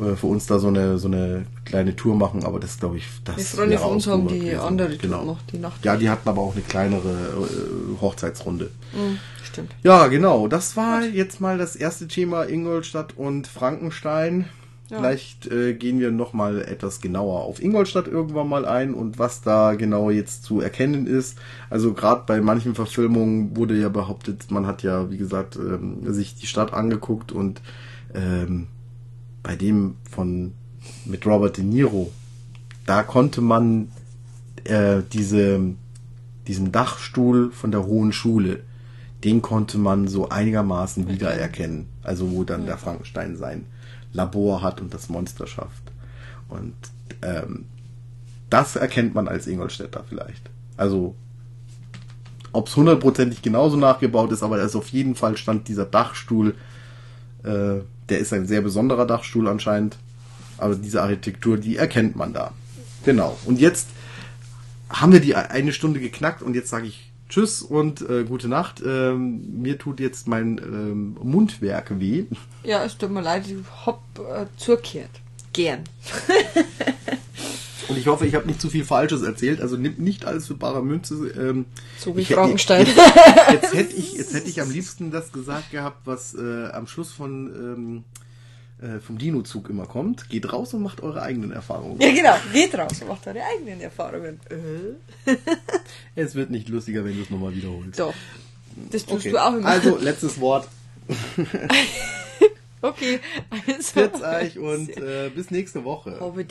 äh, für uns da so eine so eine kleine Tour machen, aber das glaube ich, das Die Freunde von uns haben die gewesen. andere Tour genau. gemacht, die Nacht. Ja, die hatten aber auch eine kleinere äh, Hochzeitsrunde. Mhm, stimmt. Ja, genau. Das war jetzt mal das erste Thema Ingolstadt und Frankenstein. Ja. Vielleicht äh, gehen wir noch mal etwas genauer auf Ingolstadt irgendwann mal ein und was da genau jetzt zu erkennen ist. Also gerade bei manchen Verfilmungen wurde ja behauptet, man hat ja, wie gesagt, ähm, sich die Stadt angeguckt und ähm, bei dem von mit Robert De Niro, da konnte man äh, diese, diesen Dachstuhl von der Hohen Schule, den konnte man so einigermaßen wiedererkennen. Also wo dann der Frankenstein sein Labor hat und das Monster schafft. Und ähm, das erkennt man als Ingolstädter vielleicht. Also ob es hundertprozentig genauso nachgebaut ist, aber ist auf jeden Fall stand dieser Dachstuhl, äh, der ist ein sehr besonderer Dachstuhl anscheinend. Aber diese Architektur, die erkennt man da. Genau. Und jetzt haben wir die eine Stunde geknackt und jetzt sage ich Tschüss und äh, gute Nacht. Ähm, mir tut jetzt mein ähm, Mundwerk weh. Ja, es tut mir leid, ich hab äh, zurückkehrt. Gern. Und ich hoffe, ich habe nicht zu viel Falsches erzählt. Also nimmt nicht alles für bare Münze. Ähm, So wie ich Frankenstein. Jetzt, jetzt hätte ich, jetzt hätte ich am liebsten das gesagt gehabt, was äh, am Schluss von ähm, äh, vom Dino-Zug immer kommt. Geht raus und macht eure eigenen Erfahrungen. Ja, genau. Geht raus und macht eure eigenen Erfahrungen. Äh? Es wird nicht lustiger, wenn du es nochmal wiederholst. Doch. Das tust Okay. du auch immer. Also, letztes Wort. okay. Also. Pfiat euch und äh, bis nächste Woche. Habe.